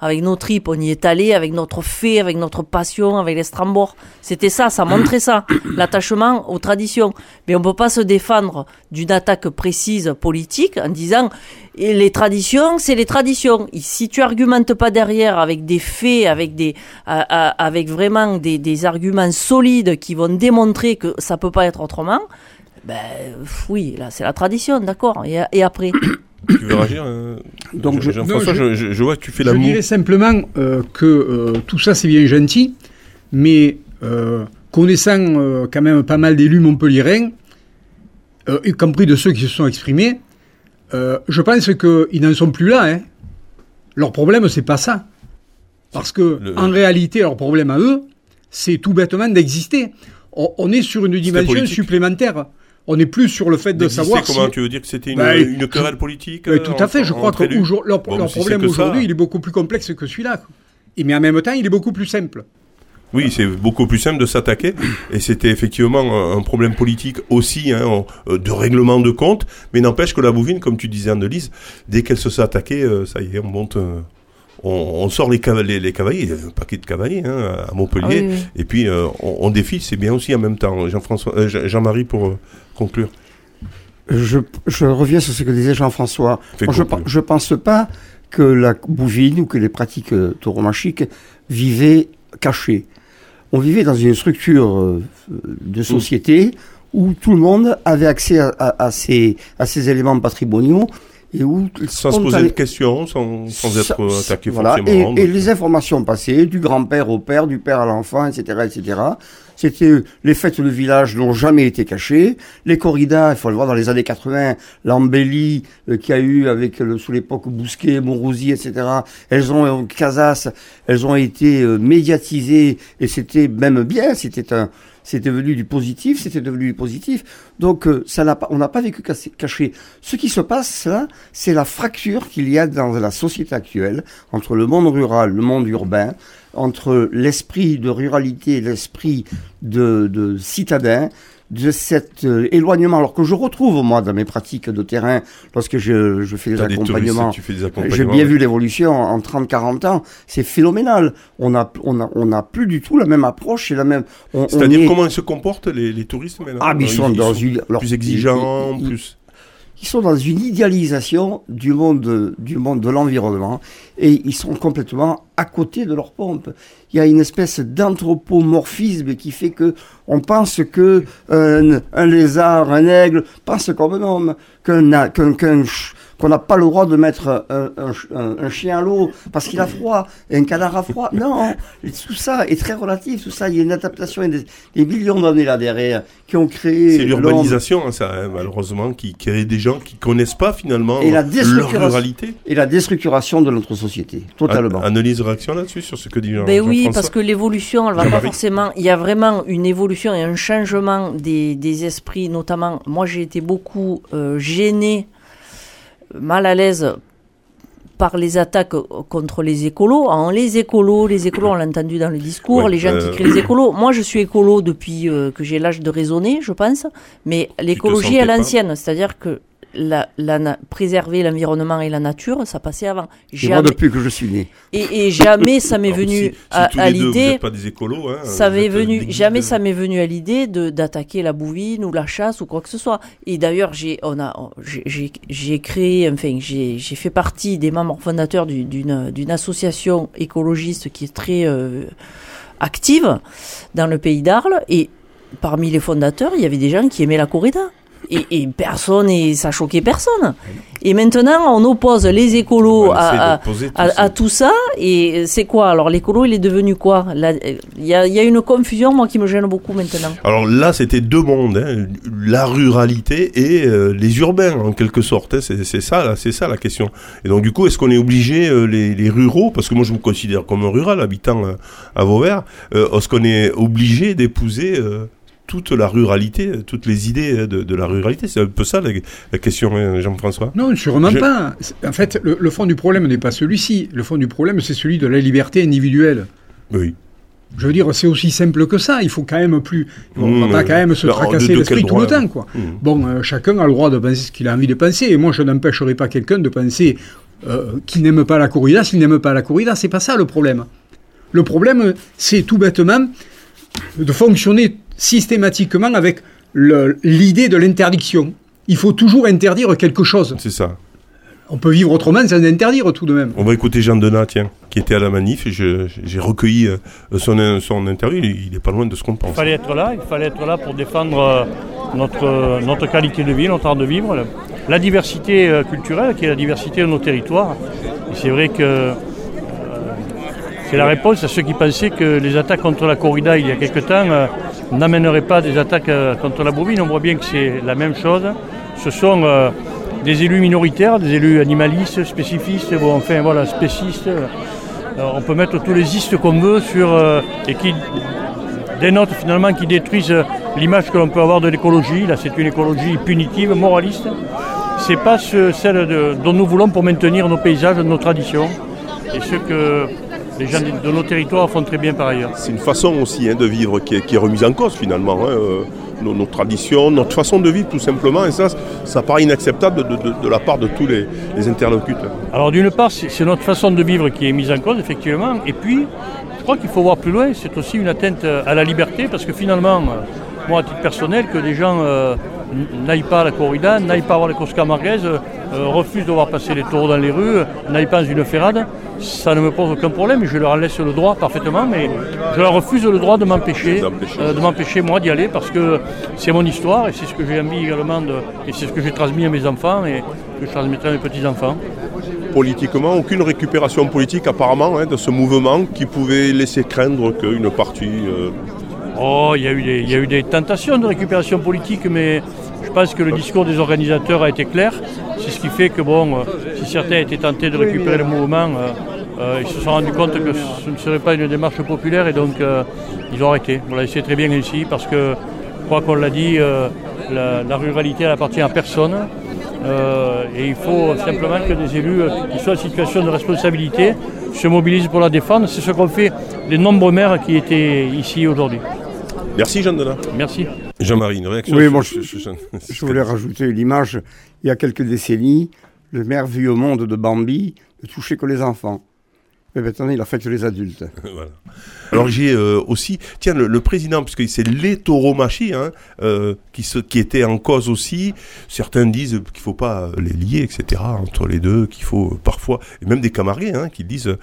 avec nos tripes. On y est allé avec notre fait, avec notre passion, avec les strambors. C'était ça, ça montrait ça, [COUGHS] l'attachement aux traditions. Mais on peut pas se défendre d'une attaque précise politique en disant et les traditions, c'est les traditions. Et si tu argumentes pas derrière avec des faits, avec des, à- à- avec vraiment des, des arguments solides qui vont démontrer que ça peut pas être autrement, ben oui, là c'est la tradition, d'accord. Et, et après, Tu veux réagir euh, [COUGHS] Donc, je- Jean-François, je, je- je vois que tu fais Je l'amour. dirais simplement euh, que euh, tout ça c'est bien gentil, mais connaissant quand même pas mal d'élus montpelliérains, y compris de ceux qui se sont exprimés, je pense qu'ils n'en sont plus là. Hein. Leur problème, c'est pas ça. Parce que, Le- en réalité, leur problème à eux, c'est tout bêtement d'exister. On, on est sur une dimension supplémentaire. On n'est plus sur le fait de savoir comment si... tu veux dire que c'était une, Bah, une querelle politique Oui, euh, tout à fait. Je entre- crois que leur, Bon, leur si problème aujourd'hui, il est beaucoup plus complexe que celui-là. Mais en même temps, il est beaucoup plus simple. Oui, c'est beaucoup plus simple de s'attaquer. Et c'était effectivement un problème politique aussi, hein, en- euh, de règlement de compte. Mais n'empêche que la bouvine, comme tu disais, Annelise, dès qu'elle se sait attaquer, euh, ça y est, on monte. euh, on, on sort les, cavaliers, les un paquet de cavaliers hein, à Montpellier. Ah oui, oui. Et puis euh, on, on défile, c'est bien aussi en même temps. Jean-François, euh, Jean-Marie pour euh, conclure. Je, je reviens sur ce que disait Jean-François. Je, je pense pas que la bouvine ou que les pratiques euh, tauromachiques vivaient cachées. On vivait dans une structure euh, de société où tout le monde avait accès à, à- à ces, à ces éléments patrimoniaux et où Sans se poser de questions, sans, sans être euh, ça- attaqué voilà, forcément. Et, et les informations passaient du grand-père au père, du père à l'enfant, etc., etc. C'était les fêtes de village n'ont jamais été cachées. Les corridas, il faut le voir dans les années 80, l'embellie euh, qu'il y a eu avec le, sous l'époque Bousquet, Monrouzy, etc. Elles ont euh, Casas, elles ont été euh, médiatisées et c'était même bien. C'était un, c'était devenu du positif, c'était devenu du positif. Donc euh, ça n'a pas, on n'a pas vécu caché. Ce qui se passe là, c'est la fracture qu'il y a dans la société actuelle entre le monde rural, le monde urbain, entre l'esprit de ruralité et l'esprit de, de citadin, de cet euh, éloignement, alors que je retrouve moi dans mes pratiques de terrain, lorsque je, je fais des accompagnements, touristes, tu fais des j'ai bien ouais. vu l'évolution en 30-40 ans, c'est phénoménal. On a, on a, on a plus du tout la même approche et la même. C'est-à-dire est- comment ils se comportent les, les touristes maintenant Ah, mais ils sont dans une alors, plus exigeants, ils- plus. Ils sont dans une idéalisation du monde, du monde de l'environnement et ils sont complètement à côté de leur pompe. Il y a une espèce d'anthropomorphisme qui fait que on pense que un, un lézard, un aigle pense comme un homme, qu'un qu'un qu'on n'a pas le droit de mettre un, un ch- un- un chien à l'eau parce qu'il a froid, et un canard a froid. [LAUGHS] Non, tout ça est très relatif. Tout ça, il y a une adaptation, il y a des, des millions d'années là derrière qui ont créé C'est l'urbanisation, hein, ça, hein, malheureusement, qui crée des gens qui connaissent pas finalement Et la leur ruralité. et la déstructuration de notre société, totalement. An- Analyse réaction là-dessus sur ce que dit Jean- Ben oui, Jean-François parce que l'évolution, elle va pas forcément. Il y a vraiment une évolution et un changement des, des esprits, notamment. Moi, j'ai été beaucoup euh, gênée, mal à l'aise par les attaques contre les écolos. En les écolos, les écolos, on l'a entendu dans le discours, Ouais, les gens euh, qui crient les écolos. Moi, je suis écolo depuis euh, que j'ai l'âge de raisonner, je pense, mais l'écologie à l'ancienne, c'est-à-dire que la, préserver l'environnement et la nature, ça passait avant. C'est moi Jamais, depuis que je suis né. et, et jamais ça [LAUGHS] m'est venu si- si à, l'idée. pas des écolos, hein, Ça m'est venu, jamais ça m'est venu à l'idée d'attaquer la bouvine ou la chasse ou quoi que ce soit. Et d'ailleurs, j'ai, on a, j'ai- créé, enfin, j'ai, j'ai fait partie des membres fondateurs du- d'une, d'une association écologiste qui est très euh, active dans le pays d'Arles. Et parmi les fondateurs, il y avait des gens qui aimaient la corrida. Et, et personne, et ça choquait personne. Et maintenant, on oppose les écolos à, tout à, ça. à tout ça. Et c'est quoi Alors, l'écolo, il est devenu quoi? Il y a, il y a une confusion, moi, qui me gêne beaucoup maintenant. Alors là, c'était deux mondes, hein, la ruralité et euh, les urbains, en quelque sorte. hein, c'est ça, c'est ça la question. Et donc du coup, est-ce qu'on est obligé, euh, les, les ruraux, parce que moi je me considère comme un rural habitant euh, à Vauvert, est-ce qu'on est obligé d'épouser toute la ruralité, euh, toutes les idées euh, de, de la ruralité C'est un peu ça la, la question, hein, Jean-François Non, sûrement Je- pas. En fait, le, le fond du problème n'est pas celui-ci. Le fond du problème, c'est celui de la liberté individuelle. Oui. Je veux dire, c'est aussi simple que ça. Il faut quand même plus. On Mmh, va pas quand même se de- tracasser l'esprit tout le temps, quoi. Mmh. Bon, euh, chacun a le droit de penser ce qu'il a envie de penser. Et moi, je n'empêcherai pas quelqu'un de penser euh, qu'il n'aime pas la corrida s'il n'aime pas la corrida. C'est pas ça le problème. Le problème, c'est tout bêtement de fonctionner systématiquement avec l'idée de l'interdiction. Il faut toujours interdire quelque chose. C'est ça. On peut vivre autrement sans interdire tout de même. On va écouter Jean Denat, tiens, qui était à la manif, j'ai recueilli euh, son, son interview, il, il est pas loin de ce qu'on pense. Il fallait être là, il fallait être là pour défendre euh, notre, euh, notre qualité de vie, notre art de vivre, la, la diversité culturelle qui est la diversité de nos territoires. Et c'est vrai que euh, c'est la réponse à ceux qui pensaient que les attaques contre la corrida il y a quelque temps euh, n'amèneraient pas des attaques euh, contre la bovine. On voit bien que c'est la même chose. Ce sont euh, des élus minoritaires, des élus animalistes, spécifistes, bon, enfin voilà, spécistes. On peut mettre tous les istes qu'on veut sur et qui des notes finalement qui détruisent l'image que l'on peut avoir de l'écologie. Là, c'est une écologie punitive, moraliste. C'est pas ce- celle dont nous voulons pour maintenir nos paysages, nos traditions et ce que les gens de, nos territoires font très bien par ailleurs. C'est une façon aussi hein, de vivre qui est, qui est remise en cause finalement. hein, euh, nos, nos traditions, notre façon de vivre tout simplement. Et ça, ça paraît inacceptable de, de- de la part de tous les, les interlocuteurs. Alors d'une part, c'est notre façon de vivre qui est mise en cause, effectivement. Et puis, je crois qu'il faut voir plus loin, c'est aussi une atteinte à la liberté, parce que finalement, euh, moi, à titre personnel, que des gens euh, n- n'aillent pas à la corrida, n'aillent pas voir les courses camarguaises, euh, euh, refusent de voir passer les taureaux dans les rues, euh, n'aillent pas dans une ferrade, ça ne me pose aucun problème, je leur laisse le droit parfaitement, mais je leur refuse le droit de m'empêcher, euh, de m'empêcher moi d'y aller, parce que c'est mon histoire, et c'est ce que j'ai envie également, de, et c'est ce que j'ai transmis à mes enfants, et que je transmettrai à mes petits-enfants. Politiquement, aucune récupération politique apparemment hein, de ce mouvement qui pouvait laisser craindre qu'une partie... euh, Oh, il y, a eu des, tentations de récupération politique, mais je pense que le discours des organisateurs a été clair. C'est ce qui fait que, bon, euh, si certains étaient tentés de récupérer le mouvement, euh, euh, ils se sont rendus compte que ce ne serait pas une démarche populaire et donc ils ont arrêté. Voilà, et c'est très bien ici parce que, je crois qu'on l'a dit, la, la ruralité elle appartient à personne. Et il faut simplement que des élus qui sont en situation de responsabilité se mobilisent pour la défendre. C'est ce qu'ont fait les nombreux maires qui étaient ici aujourd'hui. Merci Jean Denat. Merci. Jean-Marie, une réaction Oui, sur- moi, sur- je- Je voulais rajouter l'image, il y a quelques décennies, le maire vu au monde de Bambi ne touchait que les enfants. Et maintenant, il affecte les adultes. [LAUGHS] Alors j'ai euh, aussi, tiens, le, le président, puisque c'est les hein, euh, qui, était en cause aussi. Certains disent qu'il faut pas euh, les lier, etc. Entre les deux, qu'il faut parfois, et même des camarades hein, qui disent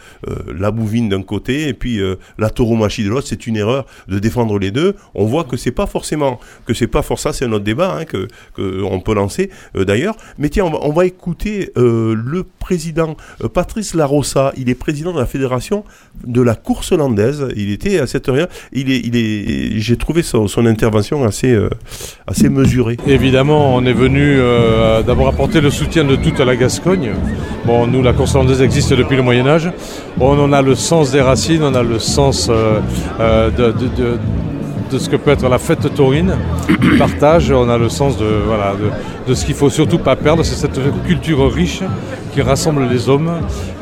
la bouvine d'un côté et puis la tauromachie de l'autre. C'est une erreur de défendre les deux. On voit que c'est pas forcément, que c'est pas for ça, c'est un autre débat hein, que, que on peut lancer d'ailleurs. Mais tiens, on va, on va écouter le président euh, Patrice Larossa. Il est président de la fédération de la course hollandaise. Il était à cette heure. Il est, il est. J'ai trouvé son, intervention assez, euh, assez mesurée. Évidemment, on est venu euh, d'abord apporter le soutien de toute la Gascogne. Bon, nous, la course hollandaise existe depuis le Moyen Âge. On a le sens des racines, on a le sens de- de ce que peut être la fête taurine, du [COUGHS] partage. On a le sens de, voilà, de, de ce qu'il faut surtout pas perdre, c'est cette culture riche qui rassemble les hommes,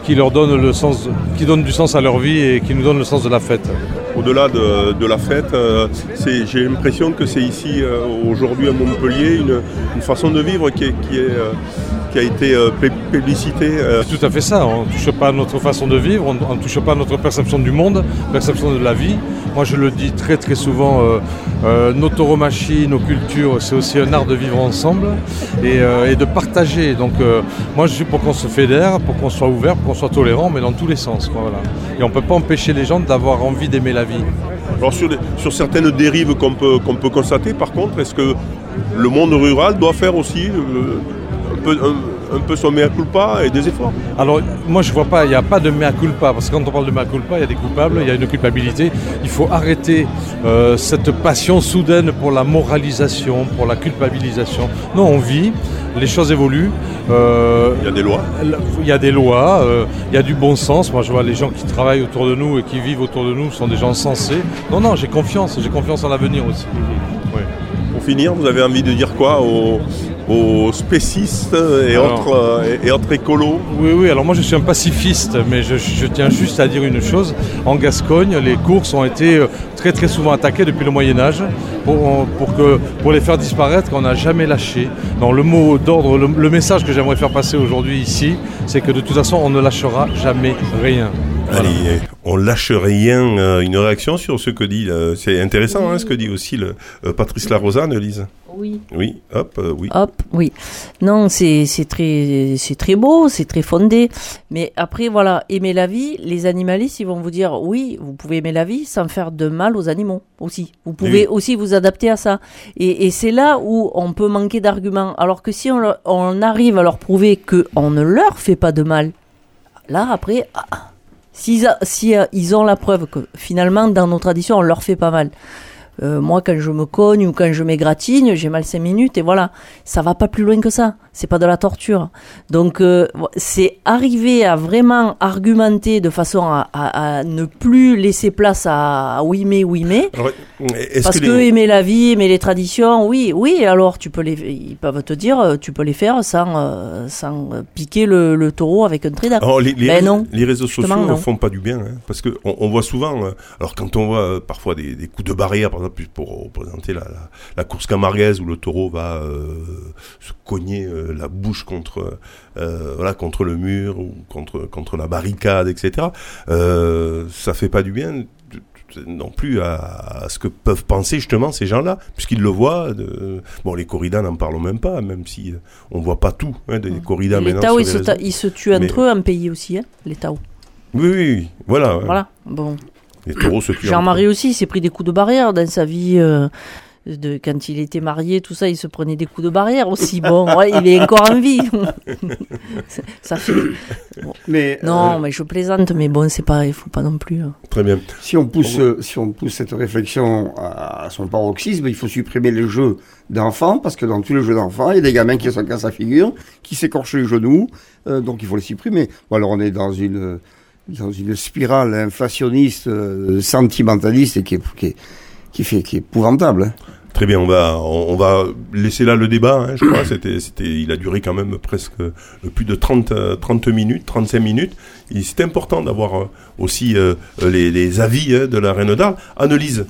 qui leur donne le sens, qui donne du sens à leur vie et qui nous donne le sens de la fête. au-delà de, de la fête, euh, j'ai l'impression que c'est ici, euh, aujourd'hui à Montpellier, une, une façon de vivre qui, est, qui, est, euh, qui a été euh, euh. C'est tout à fait ça. On ne touche pas à notre façon de vivre, on ne touche pas à notre perception du monde, perception de la vie. Moi, je le dis très très souvent, euh, euh, nos tauromachie, nos cultures, c'est aussi un art de vivre ensemble et, euh, de partager. Donc, moi, je suis pour qu'on se fédère, pour qu'on soit ouvert, pour qu'on soit tolérant, mais dans tous les sens. Et on ne peut pas empêcher les gens d'avoir envie d'aimer la vie. Alors sur, certaines dérives qu'on peut, peut constater, par contre, est-ce que le monde rural doit faire aussi un, peu, un peu son mea culpa et des efforts Alors, moi, je vois pas, il n'y a pas de mea culpa, parce que quand on parle de mea culpa, il y a des coupables, il y a une culpabilité. Il faut arrêter euh, cette passion soudaine pour la moralisation, pour la culpabilisation. Non, on vit, les choses évoluent. euh, Il y a des lois. il y a des lois, euh, il y a du bon sens. Moi, je vois les gens qui travaillent autour de nous et qui vivent autour de nous sont des gens sensés. Non, non, j'ai confiance, j'ai confiance en l'avenir aussi. Ouais. Pour finir, vous avez envie de dire quoi aux, aux spécistes et, Alors. autres, euh, et, et autres écolos Oui, oui, alors moi je suis un pacifiste, mais je, je tiens juste à dire une chose. En Gascogne, les courses ont été euh, très très souvent attaquées depuis le Moyen Âge pour, pour, que, pour les faire disparaître qu'on n'a jamais lâché. Donc le mot d'ordre, le, le message que j'aimerais faire passer aujourd'hui ici, c'est que de toute façon on ne lâchera jamais rien. Voilà. Allez, on lâche rien. euh, une réaction sur ce que dit. c'est intéressant hein, ce que dit aussi le, euh, Patrice Larosane, Lise. Oui. Oui, hop, euh, oui. Hop, oui. Non, c'est c'est très c'est très beau, c'est très fondé. Mais après, voilà, aimer la vie, les animalistes, ils vont vous dire oui, vous pouvez aimer la vie sans faire de mal aux animaux aussi. Vous pouvez Oui. aussi vous adapter à ça. Et, et c'est là où on peut manquer d'arguments. Alors que si on, arrive à leur prouver que on ne leur fait pas de mal, là après, ah, s'ils si euh, ils ont la preuve que finalement dans nos traditions on leur fait pas mal. Euh, moi, quand je me cogne ou quand je m'égratigne, j'ai mal cinq minutes et voilà. Ça va pas plus loin que ça. C'est pas de la torture. Donc, euh, c'est arriver à vraiment argumenter de façon à, à- à ne plus laisser place à, à oui mais, oui mais. Alors, Parce que, les- aimer la vie, aimer les traditions, oui, oui, alors tu peux les, ils peuvent te dire, euh, tu peux les faire sans, sans piquer le, le taureau avec un trait les, les Ben non. les réseaux sociaux ne font pas du bien, hein, parce que on, on voit souvent, alors quand on voit parfois des, des coups de barrière, par exemple, pour représenter la, la, la course camarguaise où le taureau va euh, se cogner euh, la bouche contre, euh, voilà, contre le mur ou contre, contre la barricade, etc. Ça fait pas du bien non plus à, à ce que peuvent penser justement ces gens-là, puisqu'ils le voient. de- bon, les corridas n'en parlons même pas, même si on voit pas tout hein, des corridas les Tao, ils les se, réseaux. ta- ils se tuent entre Mais- eux en pays aussi, hein, les Tao. Oui, oui, oui. Voilà. Voilà, bon. Les taureaux se tuent. Jean-Marie aussi s'est pris des coups de barrière dans sa vie. euh, de, quand il était marié, tout ça, il se prenait des coups de barrière aussi. Bon, [LAUGHS] ouais, il est encore en vie. Ça- [LAUGHS] ça fait. bon. Mais, non, euh, mais je plaisante, mais bon, c'est pas, il faut pas non plus. hein. Très bien. Si on pousse, euh, si on pousse cette réflexion à, à son paroxysme, il faut supprimer les jeux d'enfants, parce que dans tous les jeux d'enfants, il y a des gamins qui se cassent la figure, qui s'écorchent les genoux, euh, donc il faut les supprimer. Bon, alors on est dans une, dans une spirale inflationniste, euh, sentimentaliste, qui est, qui est, qui fait, qui est épouvantable. hein. Très bien, on va, on, va laisser là le débat. hein, je crois, [CLEARS THROAT] c'était, c'était, il a duré quand même presque euh, plus de 30, euh, 30 minutes, 35 minutes. Et c'est important d'avoir euh, aussi euh, les, avis hein, de la reine d'Arles. Annelise,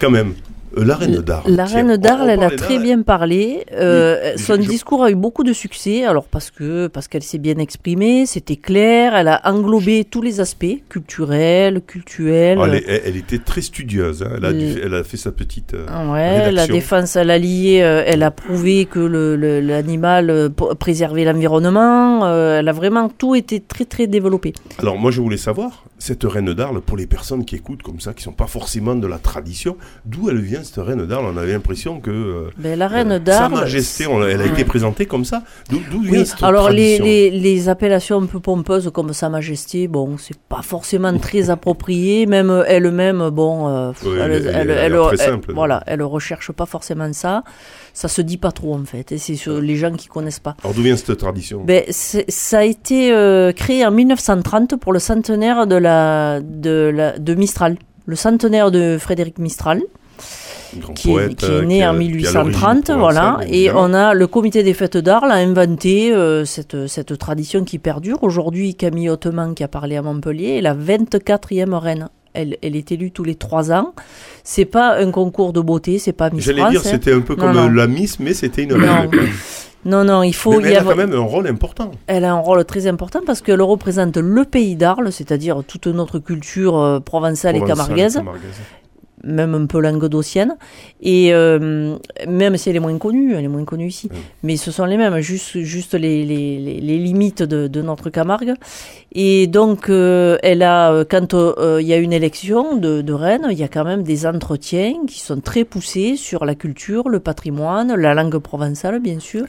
quand même, euh, la reine d'Arles. La reine d'Arles, elle a très bien parlé. Euh, Oui, son je- je- discours a eu beaucoup de succès. Alors parce que parce qu'elle s'est bien exprimée, c'était clair. Elle a englobé tous les aspects culturels, cultuels. Ah, elle, était très studieuse. hein, Elle, a dû- Euh, elle a fait sa petite euh, Ah Ouais, la rédaction. défense à l'allié, euh, elle a prouvé que le- le- l'animal euh, préservait l'environnement. euh, elle a vraiment tout été très très développé. Alors moi je voulais savoir, cette reine d'Arles, pour les personnes qui écoutent comme ça, qui sont pas forcément de la tradition, d'où elle vient cette reine d'Arles On avait l'impression que euh, Ben, la reine Sa d'Arles. Majesté, on l'a- elle a été présentée comme ça. D'où Oui, vient cette alors les, tradition les, les appellations un peu pompeuses comme Sa Majesté, bon, c'est pas forcément très approprié, même euh, elle-même, bon, euh, Oui, elle, très simple. voilà, elle recherche pas forcément ça, ça se dit pas trop en fait, et c'est sur les gens qui connaissent pas. Alors d'où vient cette tradition? Ben, ça a été euh, créé en 1930 pour le centenaire de, la, de, la, de Mistral, le centenaire de Frédéric Mistral qui, est, poète, qui est euh, né en qui a l'origine 1830, provençale, voilà. Et on a le comité des fêtes d'Arles a inventé euh, cette, cette tradition qui perdure. Aujourd'hui, Camille Hauteman, qui a parlé à Montpellier, est la 24e reine Elle, elle est élue tous les trois ans. C'est pas un concours de beauté, c'est pas Miss J'allais dire, hein. c'était un peu comme non. la Miss, mais c'était une reine. Non, non, il faut. Mais, y elle a- a quand même un rôle important. Elle a un rôle très important parce qu'elle représente le pays d'Arles, c'est-à-dire toute notre culture euh, provençale, et camarguaise, camarguaise. Même un peu languedocienne. Et euh, même si elle est moins connue, elle est moins connue ici. Mm. Mais ce sont les mêmes, juste, juste les, les, les, les limites de, de notre Camargue. Et donc, euh, elle a, euh, quand euh, il y a une élection de, de reine, il y a quand même des entretiens qui sont très poussés sur la culture, le patrimoine, la langue provençale, bien sûr.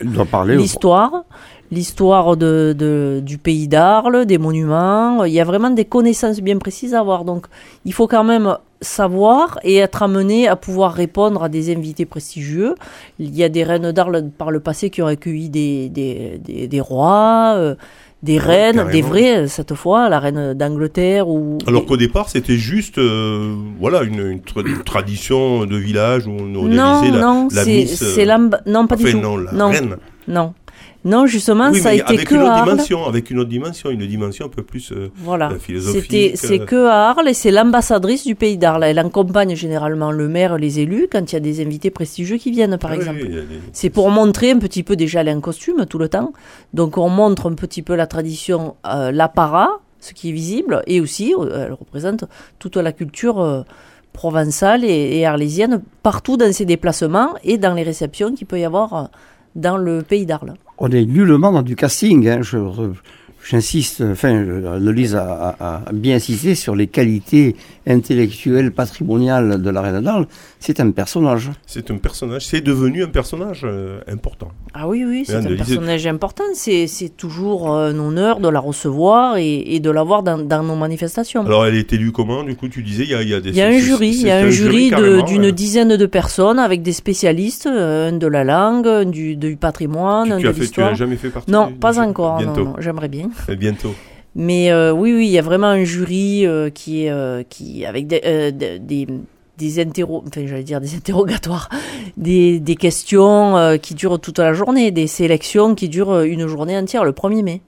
L'histoire, l'histoire de, de- du pays d'Arles, des monuments. Il y a vraiment des connaissances bien précises à avoir. Donc, il faut quand même savoir et être amené à pouvoir répondre à des invités prestigieux. Il y a des reines d'Arles par le passé qui ont accueilli des, des, des, des rois, euh, des reines, des vraies, cette fois, la reine d'Angleterre ou... Alors qu'au départ, c'était juste euh, voilà, une, une tra- une tradition de village où on non, organisait la, non, la Miss. euh, Non, pas enfin, du tout. non, la non, reine. non. Non, justement, Oui, ça a été avec que une à autre Arles. dimension, avec une autre dimension, une dimension un peu plus euh, Voilà. euh, philosophique. C'est que à Arles et c'est l'ambassadrice du pays d'Arles. Elle accompagne généralement le maire, les élus, quand il y a des invités prestigieux qui viennent, par ah exemple. C'est pour montrer un petit peu, déjà, elle est en costume tout le temps. Donc, on montre un petit peu la tradition, euh, l'apparat, ce qui est visible, et aussi, euh, elle représente toute la culture provençale et, et arlésienne, partout dans ses déplacements et dans les réceptions qu'il peut y avoir dans le pays d'Arles. On est nullement dans du casting. Hein. Je, j'insiste, enfin, euh, Lise a, a- a bien insisté sur les qualités intellectuelles, patrimoniales de la reine d'Arles. C'est un personnage. C'est un personnage, c'est devenu un personnage euh, important. Ah oui, oui, c'est un personnage important. C'est, c'est toujours euh, un honneur de la recevoir et, et de l'avoir dans, dans nos manifestations. Alors, elle est élue comment Du coup, tu disais, il y a, il y a des. il y a un jury, il y a un jury d'une ouais. dizaine de personnes avec des spécialistes, euh, un de la langue, du, du patrimoine, Tu, tu de as fait, tu l'histoire. as jamais fait partie Non, pas encore. non, Bientôt. non, j'aimerais bien. Bientôt. Mais euh, oui, oui, il y a vraiment un jury euh, qui est euh, qui avec des des- des interro enfin j'allais dire des interrogatoires, des, des questions qui durent toute la journée, des sélections qui durent une journée entière, le 1er mai.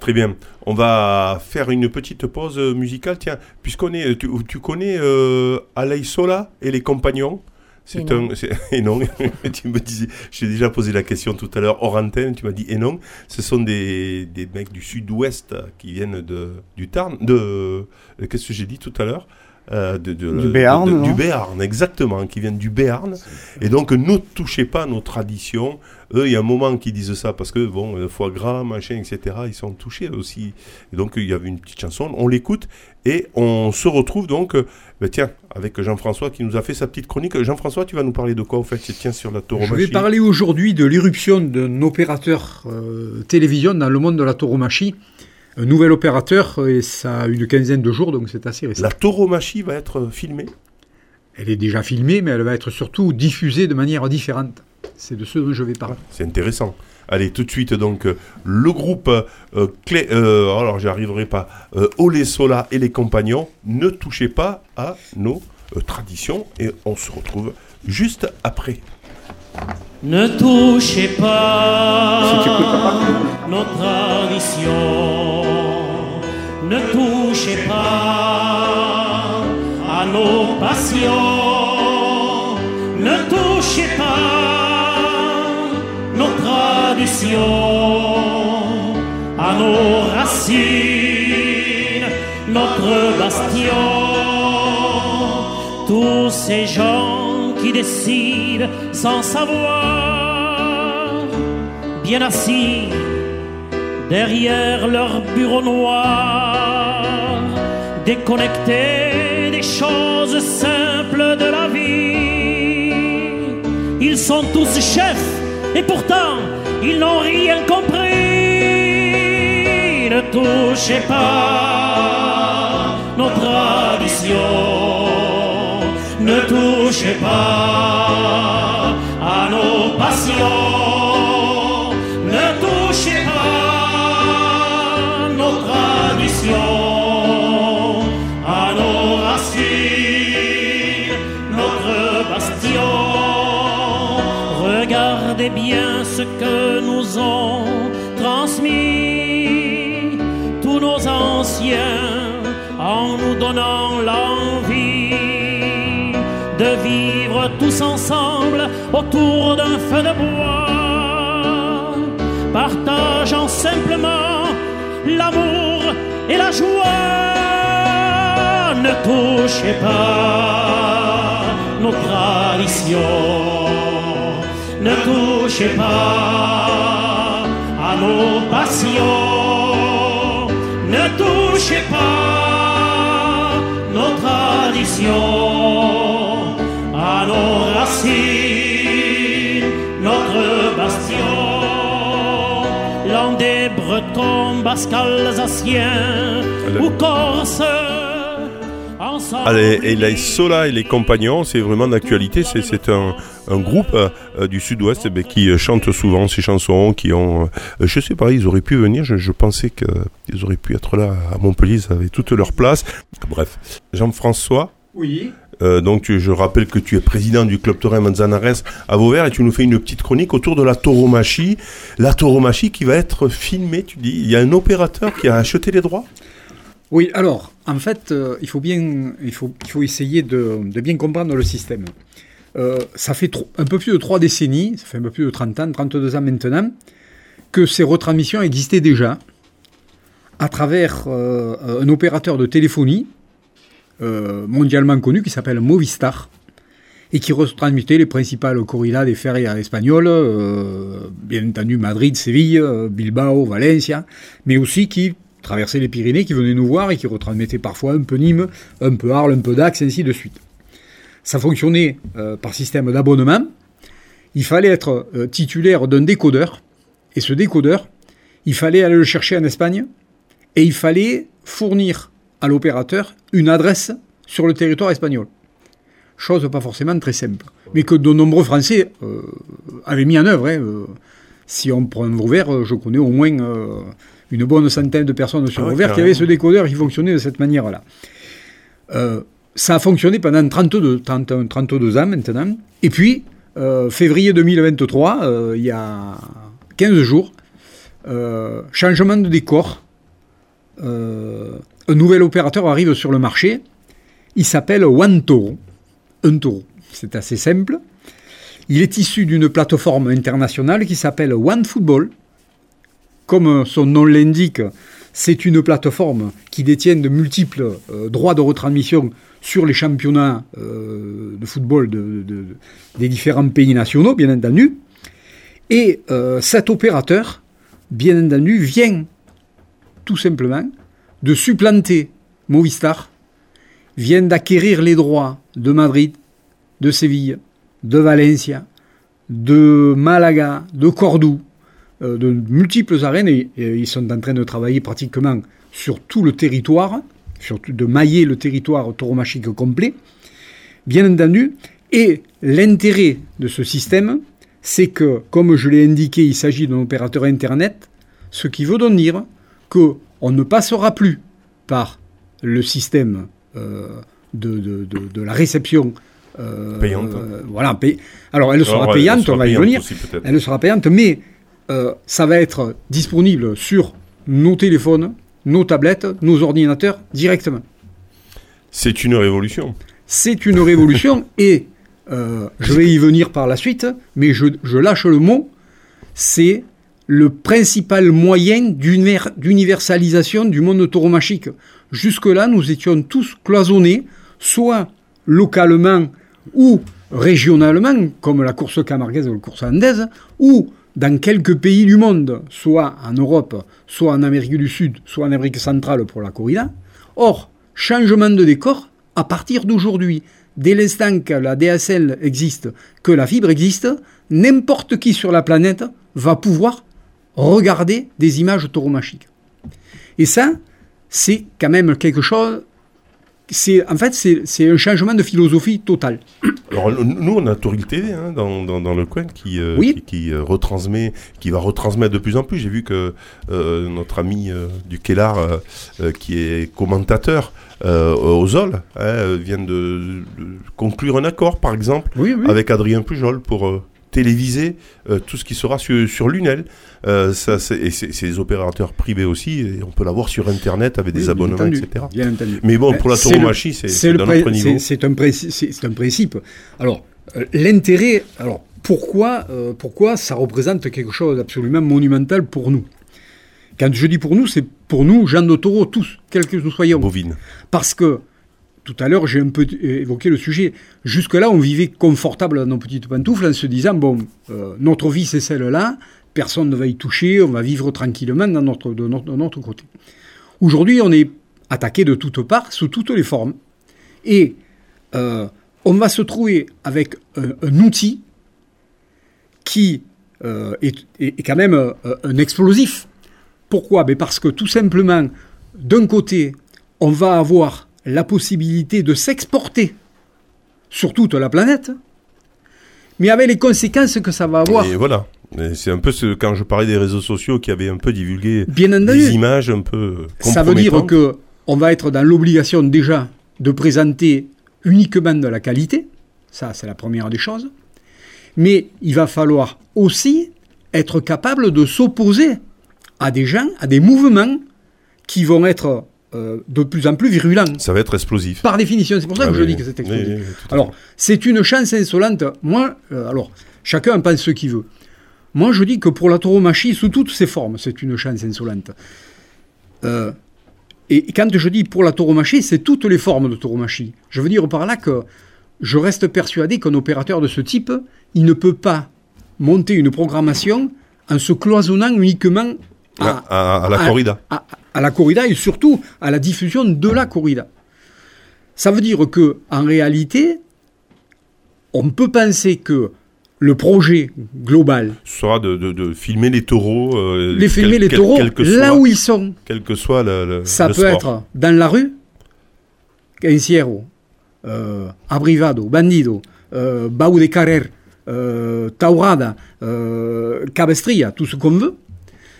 Très bien. On va faire une petite pause musicale. Tiens, puisqu'on est. Tu, tu connais euh, Alei Sola et les compagnons? C'est un. c'est- [LAUGHS] Et non, [LAUGHS] tu me disais. Je t'ai déjà posé la question tout à l'heure hors antenne. Tu m'as dit et non. Ce sont des, des mecs du sud-ouest qui viennent de, du Tarn. De. euh, Qu'est-ce que j'ai dit tout à l'heure? Euh, de, de- Du Béarn, de- de- non Du Béarn, exactement, qui viennent du Béarn. Et donc, ne touchez pas à nos traditions. Eux, il y a un moment qu'ils disent ça parce que, bon, euh, foie gras, machin, etc., ils sont touchés aussi. Et donc, il y avait une petite chanson, on l'écoute et on se retrouve donc, euh, ben, tiens, avec Jean-François qui nous a fait sa petite chronique. Jean-François, tu vas nous parler de quoi, au fait? Tiens, sur la Je tauromachie. vais parler aujourd'hui de l'irruption d'un opérateur euh, télévision dans le monde de la tauromachie. Un nouvel opérateur, et ça a une quinzaine de jours, donc c'est assez récent. La tauromachie va être filmée? Elle est déjà filmée, mais elle va être surtout diffusée de manière différente. C'est de ce dont je vais parler. C'est intéressant. Allez, tout de suite, donc, euh, le groupe euh, Clé. euh, alors, j'y arriverai pas. Euh, Olé Sola et les compagnons, ne touchez pas à nos euh, traditions. Et on se retrouve juste après. Ne touchez pas nos traditions. Ne touchez pas à nos passions. Ne touchez pas nos traditions, à nos racines, notre bastion. Tous ces gens qui décident sans savoir, bien assis derrière leur bureau noir, déconnectés des choses simples de la vie. Ils sont tous chefs et pourtant ils n'ont rien compris. Ne touchez pas nos traditions, ne touchez pas à nos passions, ne touchez pas nos traditions, à nos racines, notre bastion. Regardez bien ce que nous ont transmis tous nos anciens en nous donnant l'envie tous ensemble autour d'un feu de bois, partageant simplement l'amour et la joie. Ne touchez pas nos traditions, ne touchez pas à nos passions, ne touchez pas nos traditions, racines, notre bastion. Landais, Bretons, Basques, Alsaciens ou Corses. Allez, et la Sola et les compagnons, c'est vraiment d'actualité. C'est, c'est un, un groupe euh, euh, du sud-ouest eh ben, qui euh, chante souvent ces chansons, qui ont, euh, je sais pas, ils auraient pu venir. Je, je pensais qu'ils auraient pu être là à Montpellier, ils avaient toute leur place. Bref, Jean-François. Oui. Euh, donc je rappelle que tu es président du club taurin Manzanares à Vauvert et tu nous fais une petite chronique autour de la tauromachie. La tauromachie qui va être filmée, tu dis. Il y a un opérateur qui a acheté les droits? Oui, alors, en fait, euh, il, faut bien, essayer de, bien comprendre le système. Euh, ça fait un peu plus de trois décennies, ça fait un peu plus de 30 ans, 32 ans maintenant, que ces retransmissions existaient déjà à travers un opérateur de téléphonie euh, mondialement connu qui s'appelle Movistar et qui retransmettait les principales corridas des ferias espagnoles, euh, bien entendu Madrid, Séville, euh, Bilbao, Valencia, mais aussi qui traversait les Pyrénées, qui venaient nous voir et qui retransmettaient parfois un peu Nîmes, un peu Arles, un peu Dax, ainsi de suite. Ça fonctionnait par système d'abonnement. Il fallait être titulaire d'un décodeur, et ce décodeur, il fallait aller le chercher en Espagne, et il fallait fournir à l'opérateur une adresse sur le territoire espagnol. Chose pas forcément très simple, mais que de nombreux Français euh, avaient mis en œuvre. hein, euh. si on prend Vauvert, euh, je connais au moins euh, une bonne centaine de personnes sur Ah ouais, Vauvert qui avaient ce décodeur qui fonctionnait de cette manière-là. Ça a fonctionné pendant 32, 31, 32 ans maintenant. Et puis, février 2023, euh, il y a 15 jours, changement de décor. Euh, un nouvel opérateur arrive sur le marché. Il s'appelle One Toro. Un taureau. C'est assez simple. Il est issu d'une plateforme internationale qui s'appelle One Football. Comme son nom l'indique, c'est une plateforme qui détient de multiples euh, droits de retransmission sur les championnats euh, de football de- de- des différents pays nationaux, bien entendu. Et cet opérateur, bien entendu, vient tout simplement de supplanter Movistar, vient d'acquérir les droits de Madrid, de Séville, de Valencia, de Malaga, de Cordoue, euh, de multiples arènes, et, ils sont en train de travailler pratiquement sur tout le territoire, surtout de mailler le territoire tauromachique complet, bien entendu. Et l'intérêt de ce système, c'est que, comme je l'ai indiqué, il s'agit d'un opérateur Internet, ce qui veut donc dire qu'on ne passera plus par le système euh, de, de- de- de la réception. euh, Payante. euh, voilà, pay- Alors, elle sera Alors, elle payante, sera on va y venir. aussi, elle sera payante, mais euh, ça va être disponible sur nos téléphones, nos tablettes, nos ordinateurs directement. C'est une révolution. C'est une révolution [LAUGHS] et je vais y venir par la suite, mais je, je lâche le mot, c'est le principal moyen d'univer- d'universalisation du monde tauromachique. Jusque-là, nous étions tous cloisonnés, soit localement ou régionalement, comme la course camarguaise ou la course andaise, ou dans quelques pays du monde, soit en Europe, soit en Amérique du Sud, soit en Amérique centrale pour la corrida. Or, changement de décor à partir d'aujourd'hui. Dès l'instant que la DSL existe, que la fibre existe, n'importe qui sur la planète va pouvoir regarder des images tauromachiques. Et ça, c'est quand même quelque chose. C'est en fait c'est un changement de philosophie total. Alors nous, on a Toril TV hein, dans, dans, dans le coin qui, euh, Oui. qui, qui, euh, retransmet, qui va retransmettre de plus en plus. J'ai vu que euh, notre ami euh, du Kellar, qui est commentateur euh, aux Zol, hein, vient de, de conclure un accord, par exemple, Oui, oui. avec Adrien Pujol pour téléviser euh, tout ce qui sera sur, sur Lunel. Euh, ça, c'est, et c'est, c'est des opérateurs privés aussi, et on peut l'avoir sur Internet avec des Oui, abonnements, entendu, etc. Mais bon, pour la tauromachie, c'est, c'est d'un autre niveau. c'est- un, c'est- principe. Alors, euh, l'intérêt. Alors, pourquoi, euh, pourquoi ça représente quelque chose d'absolument monumental pour nous? Quand je dis pour nous, c'est pour nous, gens de taureau, tous, quels que nous soyons. Bovine. Parce que, tout à l'heure, j'ai un peu évoqué le sujet. Jusque-là, on vivait confortable dans nos petites pantoufles en se disant bon, euh, notre vie, c'est celle-là, personne ne va y toucher, on va vivre tranquillement dans notre, de, notre, côté. Aujourd'hui, on est attaqué de toutes parts, sous toutes les formes. Et euh, on va se trouver avec un, outil qui euh, est, est- quand même un explosif. Pourquoi? Ben Parce que tout simplement, d'un côté, on va avoir la possibilité de s'exporter sur toute la planète, mais avec les conséquences que ça va avoir. Et voilà. C'est un peu ce, quand je parlais des réseaux sociaux qui avaient un peu divulgué Bien des images un peu Ça veut dire que on va être dans l'obligation déjà de présenter uniquement de la qualité. Ça, c'est la première des choses. Mais il va falloir aussi être capable de s'opposer à des gens, à des mouvements qui vont être euh, de plus en plus virulents. Ça va être explosif. Par définition, c'est pour ça Ah que je dis que c'est explosif. oui, oui, alors, c'est une chance insolente. Moi, euh, alors, chacun en pense ce qu'il veut. Moi, je dis que pour la tauromachie, sous toutes ses formes, c'est une chance insolente. Euh, et quand je dis pour la tauromachie, c'est toutes les formes de tauromachie. Je veux dire par là que je reste persuadé qu'un opérateur de ce type, il ne peut pas monter une programmation en se cloisonnant uniquement À, à- à la corrida. À, la corrida et surtout à la diffusion de la corrida. Ça veut dire que en réalité, on peut penser que le projet global, sera de, de, de filmer les taureaux. euh, les filmer quel- les taureaux quel là soit- où ils sont, Quel que soit le, le- ça le peut sport. être dans la rue, Encierro, euh, Abrivado, Bandido, euh, Bau de Carrer, euh, Taurada, Cabestria, tout ce qu'on veut.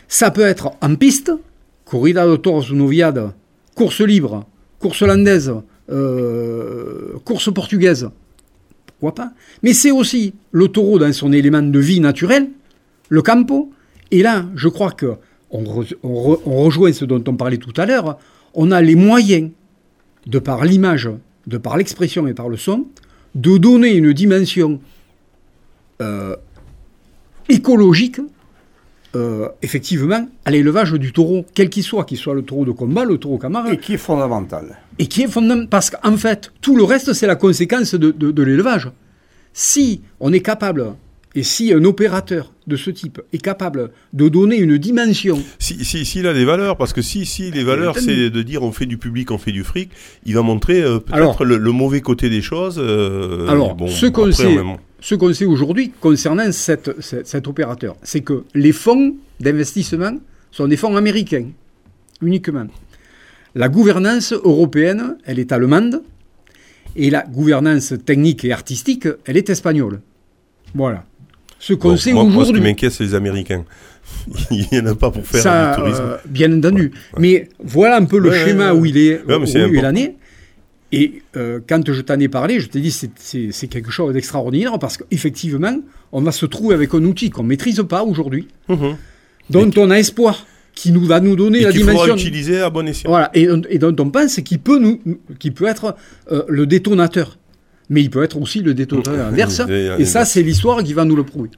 Ça peut être en piste, corrida de toros ou noviade, course libre, course hollandaise, euh, course portugaise. Pourquoi pas? Mais c'est aussi le taureau dans son élément de vie naturel, le campo. Et là, je crois que on, re- on re- on rejoint ce dont on parlait tout à l'heure. On a les moyens, de par l'image, de par l'expression et par le son, de donner une dimension euh, écologique, euh, effectivement, à l'élevage du taureau, quel qu'il soit, qu'il soit le taureau de combat, le taureau camara, Et qui est fondamental. et qui est fondamental, parce qu'en fait, tout le reste, c'est la conséquence de, de- de l'élevage. Si on est capable, et si un opérateur de ce type est capable de donner une dimension, Si, si, s'il a des valeurs, parce que si, si les valeurs, entendu. c'est de dire on fait du public, on fait du fric, il va montrer euh, Alors- peut-être le, le mauvais côté des choses. euh, Alors, bon, ce qu'on sait, ce qu'on sait aujourd'hui concernant cette- cette- cet opérateur, c'est que les fonds d'investissement sont des fonds américains, uniquement. La gouvernance européenne, elle est allemande, et la gouvernance technique et artistique, elle est espagnole. Voilà. Ce qu'on Bon, sait moi, moi, ce qui aujourd'hui. m'inquiète, c'est les Américains. [LAUGHS] Il n'y en a pas pour faire Ça, du tourisme. euh, bien entendu. Mais voilà un peu le Ouais, schéma où il est, où c'est il est important. l'année. Et euh, quand je t'en ai parlé, je t'ai dit c'est- quelque chose d'extraordinaire parce qu'effectivement, on va se trouver avec un outil qu'on ne maîtrise pas aujourd'hui, Mhm. dont on a espoir, qui nous va nous donner Et la faudra dimension. utiliser à bon escient. Voilà, et, et dont on pense qu'il peut, nous, qui peut être euh, le détonateur. Mais il peut être aussi le détonateur inverse. [LAUGHS] Et, ça, c'est l'histoire qui va nous le prouver.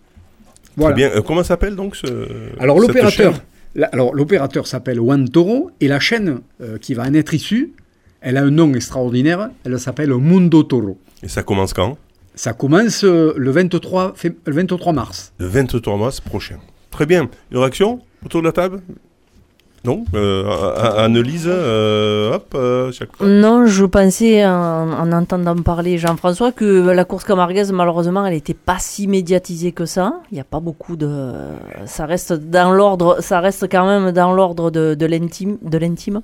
Voilà. bien. Euh, comment s'appelle donc ce. Alors l'opérateur, alors l'opérateur s'appelle One Toro et la chaîne qui va en être issue, elle a un nom extraordinaire. Elle s'appelle Mundo Toro. Et ça commence quand? Ça commence euh, le 23, fé- le 23 mars. Le 23 mars prochain. Très bien. Une réaction autour de la table? Non euh, Annelise, euh, hop, euh, chaque fois. Non, je pensais en, en entendant parler Jean-François que la course camarguaise, malheureusement, elle n'était pas si médiatisée que ça. Il n'y a pas beaucoup de. Ça reste dans l'ordre. Ça reste quand même dans l'ordre de, l'intime, de l'intime.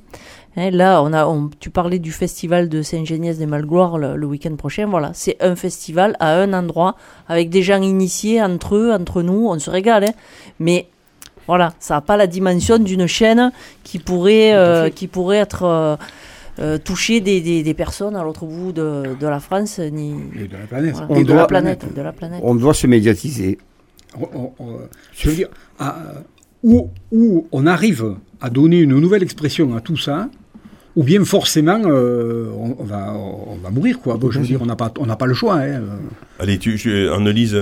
Hein, là, on a. tu parlais du festival de Saint-Géniès des Malgloires le, le week-end prochain. Voilà, c'est un festival à un endroit avec des gens initiés entre eux, entre nous. On se régale. hein. Mais voilà, ça n'a pas la dimension d'une chaîne qui pourrait, euh, qui pourrait être euh, euh, toucher des, des, des personnes à l'autre bout de, de la France ni Et de la planète. voilà, On et de la doit- planète, de la planète. On doit se médiatiser. On- on- on- je veux dire, à- où, où on arrive à donner une nouvelle expression à tout ça, ou bien forcément euh, on, va, on va mourir. Quoi. Bon, je veux dire, on n'a pas, on n'a pas le choix. hein. Allez, tu, je- Annelise,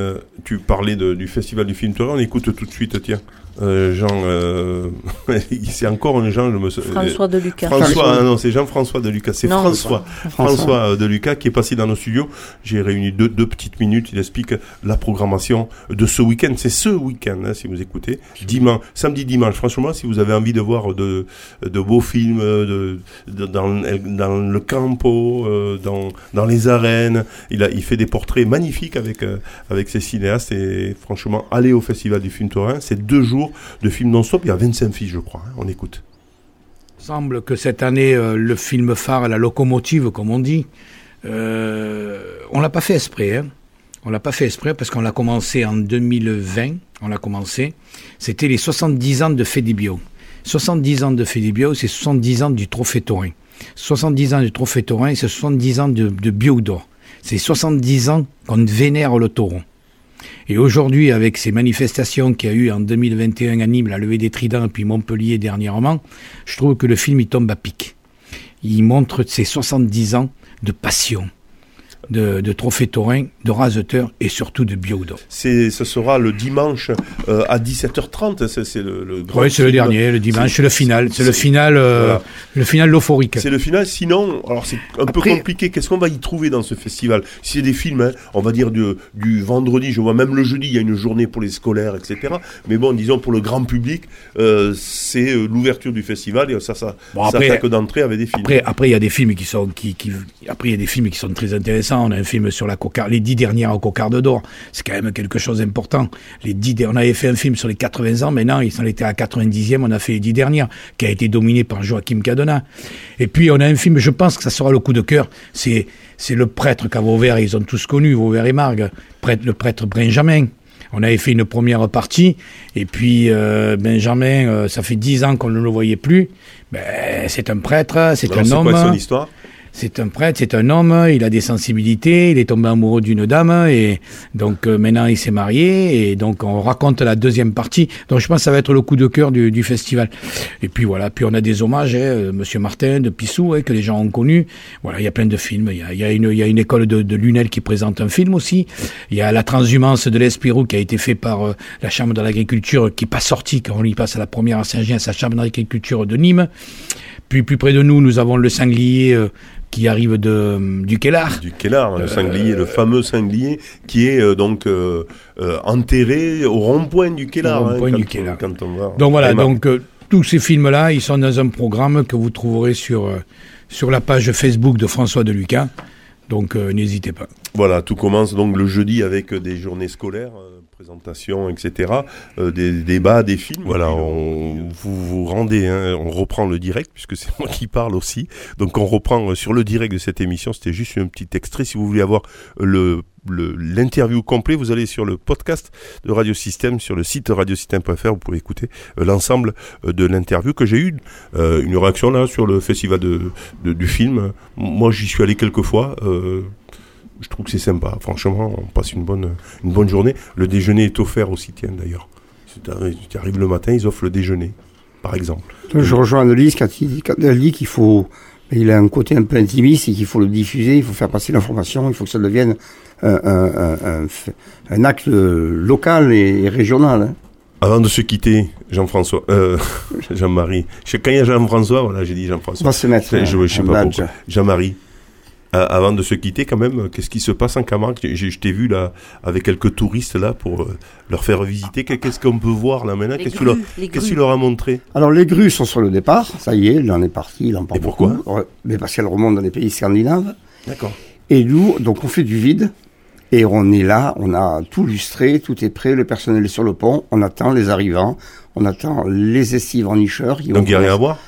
tu parlais de- du festival du film Torrent. On écoute tout de suite, tiens. Euh, Jean, euh, [LAUGHS] c'est encore un Jean, je me sou- François de Lucas. François, ah non, c'est Jean-François de Lucas. C'est François. François euh, de Lucas qui est passé dans nos studios. J'ai réuni deux, deux petites minutes. Il explique la programmation de ce week-end. C'est ce week-end, hein, si vous écoutez. Dimanche, samedi, dimanche. Franchement, si vous avez envie de voir de, de beaux films, euh, de, de- dans, dans le campo, euh, dans, dans les arènes, il, a, il fait des portraits magnifiques avec, euh, avec ses cinéastes. Et franchement, allez au Festival du film Taurin. C'est deux jours de films non-stop. Il y a 25 fiches, je crois. hein. On écoute. Il semble que cette année, euh, le film phare, la locomotive, comme on dit, euh, on l'a pas fait exprès. Hein. On l'a pas fait exprès parce qu'on l'a commencé en 2020. On l'a commencé. C'était les 70 ans de Fédibio. 70 ans de Fédibio, c'est 70 ans du Trophée Taurin. 70 ans du Trophée Taurin, c'est 70 ans de, de Bio d'or. C'est 70 ans qu'on vénère le taureau. Et aujourd'hui, avec ces manifestations qu'il y a eu en 2021 à Nîmes, la levée des tridents, puis Montpellier dernièrement, je trouve que le film il tombe à pic. Il montre ses 70 ans de passion, de, de trophée taurin, de raseteur et surtout de biodor. C'est, ce sera le dimanche euh, à 17h30. C'est, c'est le, le grand Oui, c'est le dernier, le dimanche, C'est- le final, c'est le final, euh, voilà. le final euphorique. C'est le final. Sinon, alors c'est un peu compliqué. Qu'est-ce qu'on va y trouver dans ce festival? Si c'est des films, hein, on va dire du, du vendredi, je vois même le jeudi, il y a une journée pour les scolaires, etc. Mais bon, disons pour le grand public, euh, c'est euh, l'ouverture du festival et ça, ça, Bon, ça d'entrée avec des films. Après, après, il y a des films qui sont, qui, qui, après, il y a des films qui sont très intéressants. On a un film sur la cocarde, les dix dernières cocardes d'or. C'est quand même quelque chose d'important. Les dix, on avait fait un film sur les 80 ans. Maintenant, ils en étaient à 90e. On a fait les dix dernières, qui a été dominé par Joachim Cadena. Et puis, on a un film, je pense que ça sera le coup de cœur. C'est, c'est le prêtre qu'à Vauvert, ils ont tous connu, Vauvert et Margue. Prêtre, le prêtre Benjamin. On avait fait une première partie, et puis euh, Benjamin, euh, ça fait dix ans qu'on ne le voyait plus. Ben, c'est un prêtre, c'est un c'est homme. quoi son histoire? C'est un prêtre, c'est un homme, il a des sensibilités, il est tombé amoureux d'une dame et donc euh, maintenant il s'est marié et donc on raconte la deuxième partie. Donc je pense que ça va être le coup de cœur du, festival. Et puis voilà, puis on a des hommages, hein, euh, Monsieur Martin de Pissou hein, que les gens ont connu. Voilà, il y a plein de films. Il y a, une, école de, de Lunel qui présente un film aussi. Il y a la transhumance de l'Espirou qui a été fait par euh, la Chambre de l'agriculture qui n'est pas sortie quand on y passe à la première à Saint-Gien, sa Chambre d'agriculture de Nîmes. Puis plus près de nous, nous avons le sanglier qui arrive de, du Kellar. Du Kellar, le sanglier, le fameux sanglier qui est euh, donc euh, euh, enterré au rond-point du Kellar. Hein, va. Donc voilà, donc euh, tous ces films-là, ils sont dans un programme que vous trouverez sur, euh, sur la page Facebook de François de Lucas. Donc euh, n'hésitez pas. Voilà, tout commence donc le jeudi avec euh, des journées scolaires, euh, présentations, etc., euh, des débats, des films. Voilà, on, vous vous rendez, hein, on reprend le direct puisque c'est [LAUGHS] moi qui parle aussi. Donc on reprend euh, sur le direct de cette émission. C'était juste un petit extrait. Si vous voulez avoir euh, le le- l'interview complet, vous allez sur le podcast de Radio Système, sur le site radiosystème.fr, vous pouvez écouter euh, l'ensemble euh, de l'interview que j'ai eu. Euh, une réaction là sur le festival de, de- du film. Moi, j'y suis allé quelques fois. Je trouve que c'est sympa. Franchement, on passe une bonne, une bonne journée. Le déjeuner est offert aussi, tiens, d'ailleurs. Tu arrives- le matin, ils offrent le déjeuner, par exemple. Je rejoins Annelise quand, il quand elle dit qu'il faut. Il a un côté un peu intimiste et qu'il faut le diffuser, il faut faire passer l'information, il faut que ça devienne un, un, un, un f- un acte local et, et régional. hein. Avant de se quitter, Jean-François, euh, [LAUGHS] Jean-Marie. Je- Quand il y a Jean-François, voilà, j'ai dit On Jean-François. va se mettre Je, je, sais pas. Jean-Marie. Euh, avant de se quitter, quand même, qu'est-ce qui se passe en Camargue? Je, je t'ai vu là avec quelques touristes là pour euh, leur faire visiter. Qu'est- Qu'est-ce qu'on peut voir là maintenant? Qu'est-ce que tu leur, as montré? Alors les grues sont sur le départ, ça y est, il en est parti, il en parle Et pourquoi? beaucoup. Mais parce qu'elles remontent dans les pays scandinaves. D'accord. Et nous, donc on fait du vide, et on est là, on a tout lustré, tout est prêt, le personnel est sur le pont, on attend les arrivants, on attend les estives en nicheurs. qui Donc il n'y a rien à voir?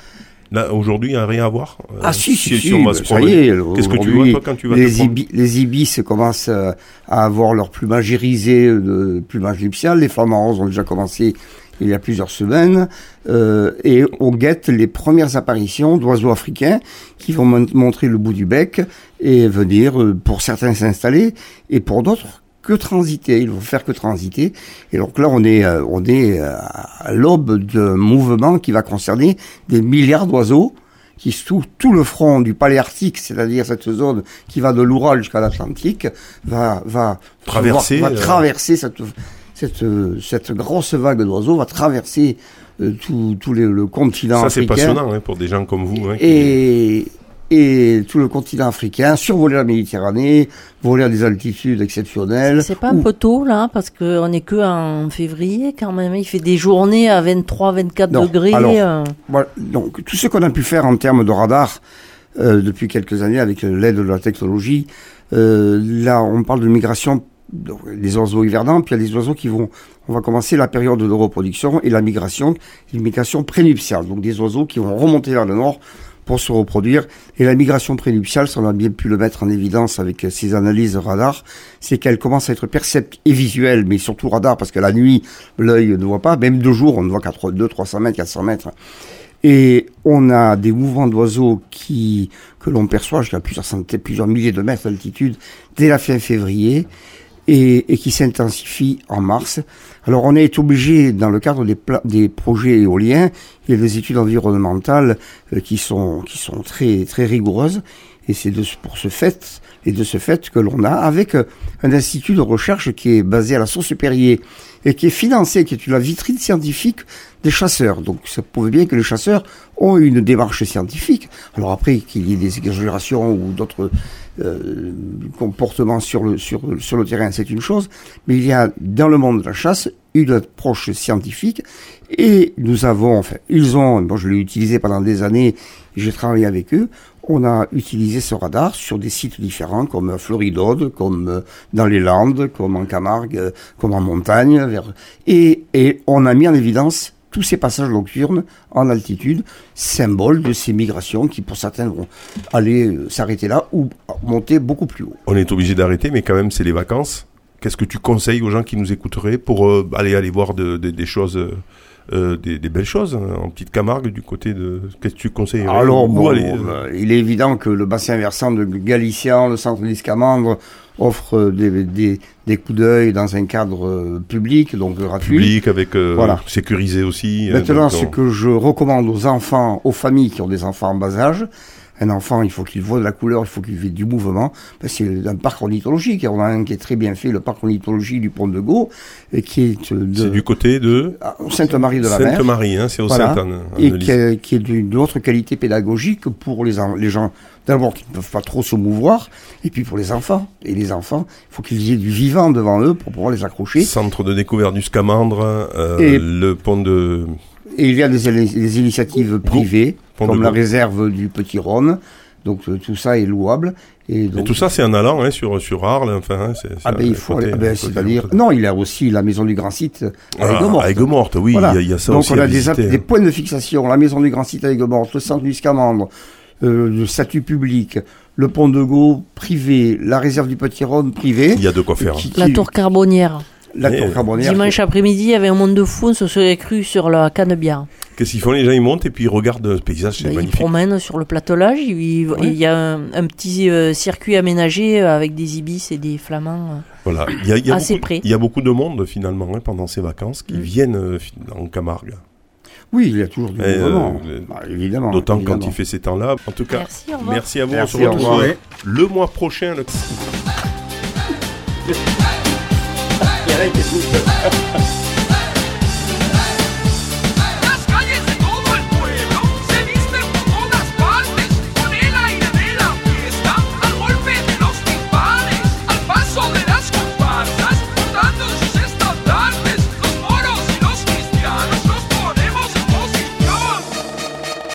Là, aujourd'hui, il n'y a rien à voir Euh, Ah si, si, si, on va bah, se ça y est. Qu'est-ce que tu vois, toi, quand tu vas les, ibi- les ibis commencent euh, à avoir leur plumage irisé de plumage nuptial. Les flamants roses ont déjà commencé il y a plusieurs semaines, euh, et on guette les premières apparitions d'oiseaux africains qui vont mon- montrer le bout du bec et venir, euh, pour certains s'installer, et pour d'autres que transiter. Ils vont faire que transiter. Et donc là, on est, euh, on est euh, à l'aube d'un mouvement qui va concerner des milliards d'oiseaux qui sous tout le front du paléarctique, c'est-à-dire cette zone qui va de l'Oural jusqu'à l'Atlantique, va, va Traverser, va euh, traverser cette, cette, cette grosse vague d'oiseaux, va traverser euh, tout, tout les- le continent Ça, c'est passionnant hein, pour des gens comme vous. hein, qui- Et, et tout le continent africain, survoler la Méditerranée, voler à des altitudes exceptionnelles. C'est pas un peu tôt là, parce qu'on n'est que en février quand même. Il fait des journées à 23-24 Non, degrés. alors, euh. Voilà, donc tout ce qu'on a pu faire en termes de radar euh, depuis quelques années avec euh, l'aide de la technologie, euh, là on parle de migration des oiseaux hivernants, puis il y a des oiseaux qui vont, on va commencer la période de reproduction et la migration, une migration prénuptiale, donc des oiseaux qui vont remonter vers le nord pour se reproduire. Et la migration prénuptiale, ça on a bien pu le mettre en évidence avec ces analyses radar, c'est qu'elle commence à être perceptible et visuelle, mais surtout radar, parce que la nuit, l'œil ne voit pas, même de jour, on ne voit qu'à 200, 300 mètres, 400 mètres. Et on a des mouvements d'oiseaux que l'on perçoit jusqu'à plusieurs centaines, plusieurs milliers de mètres d'altitude dès la fin février et qui s'intensifient en mars. Alors on est obligé, dans le cadre des, projets éoliens, il y a des études environnementales euh, qui sont, très, rigoureuses. Et c'est de, pour ce fait, et de ce fait que l'on a, avec euh, un institut de recherche qui est basé à la source Perrier et qui est financé, qui est la vitrine scientifique des chasseurs. Donc ça prouve bien que les chasseurs ont une démarche scientifique. Alors après qu'il y ait des exagérations ou d'autres euh, comportements sur le, sur, le terrain, c'est une chose, mais il y a dans le monde de la chasse une approche scientifique et nous avons, enfin, ils ont, je l'ai utilisé pendant des années, j'ai travaillé avec eux, on a utilisé ce radar sur des sites différents comme Floridode, comme euh, dans les Landes, comme en Camargue, euh, comme en montagne, et, et on a mis en évidence tous ces passages nocturnes en altitude, symbole de ces migrations qui pour certains vont aller euh, s'arrêter là ou monter beaucoup plus haut. On est obligé d'arrêter, mais quand même, c'est les vacances. Qu'est-ce que tu conseilles aux gens qui nous écouteraient pour euh, aller aller voir de- de- des choses, euh, des, des belles choses hein, en petite Camargue du côté de. Qu'est-ce que tu conseilles Alors, Où bon, aller, euh, il est évident que le bassin versant de Galician, le centre d'Iscamandre, offre des, des, des coups d'œil dans un cadre euh, public, donc gratuit. public avec euh, Voilà. sécurisé aussi. hein, Maintenant, ce que je recommande aux enfants, aux familles qui ont des enfants en bas âge, un enfant, il faut qu'il voit de la couleur, il faut qu'il ait du mouvement. Ben, c'est un parc ornithologique. On a un qui est très bien fait, le parc ornithologie du Pont de Gau, et qui est euh, de C'est du côté de ah, Sainte-Marie de la Mer. Sainte-Marie, hein, c'est au Voilà. Sainte-Anne. et qui, est- qui est d'une autre qualité pédagogique pour les, les gens, d'abord qui ne peuvent pas trop se mouvoir, et puis pour les enfants. Et les enfants, il faut qu'ils aient du vivant devant eux pour pouvoir les accrocher. Centre de découverte du Scamandre, euh, Et- le pont de. Et il y a des, des initiatives privées, Pont comme la Gaulle. réserve du Petit Rhône. Donc euh, tout ça est louable. Et, donc, Et tout ça, c'est en allant hein, sur, sur Arles. Enfin, hein, c'est, Ah ben, il faut à ben, c'est-à-dire non il y a aussi la maison du grand site à Ah, Aigues-Mortes. à Aigues-Mortes, oui, il y a- il y a ça donc aussi on à a des, hein. points de fixation la maison du grand site à Aigues-Mortes le centre du Scamandre euh, le statut public le pont de Gau privé la réserve du Petit Rhône privé Il y a de quoi faire. Qui- La tour carbonnière. La tour carbonnière Dimanche après-midi, il y avait un monde de fou, on se serait cru sur la Canebière. Qu'est-ce qu'ils font Les gens, ils montent et puis ils regardent le paysage, c'est Ben, ils magnifique. promènent sur le platolage, il, il- il y a un, un petit euh, circuit aménagé euh, avec des ibis et des flamants. euh. Voilà, il y a, il y a Assez beaucoup, près. il y a beaucoup de monde finalement hein, pendant ces vacances qui Mm. viennent euh, en Camargue. oui il y a toujours du Et, mouvement euh, Bah, évidemment D'autant quand il fait ces temps-là. En tout cas, Merci, merci à vous. Merci, on se retrouve euh, le mois prochain. le- Il [LAUGHS] y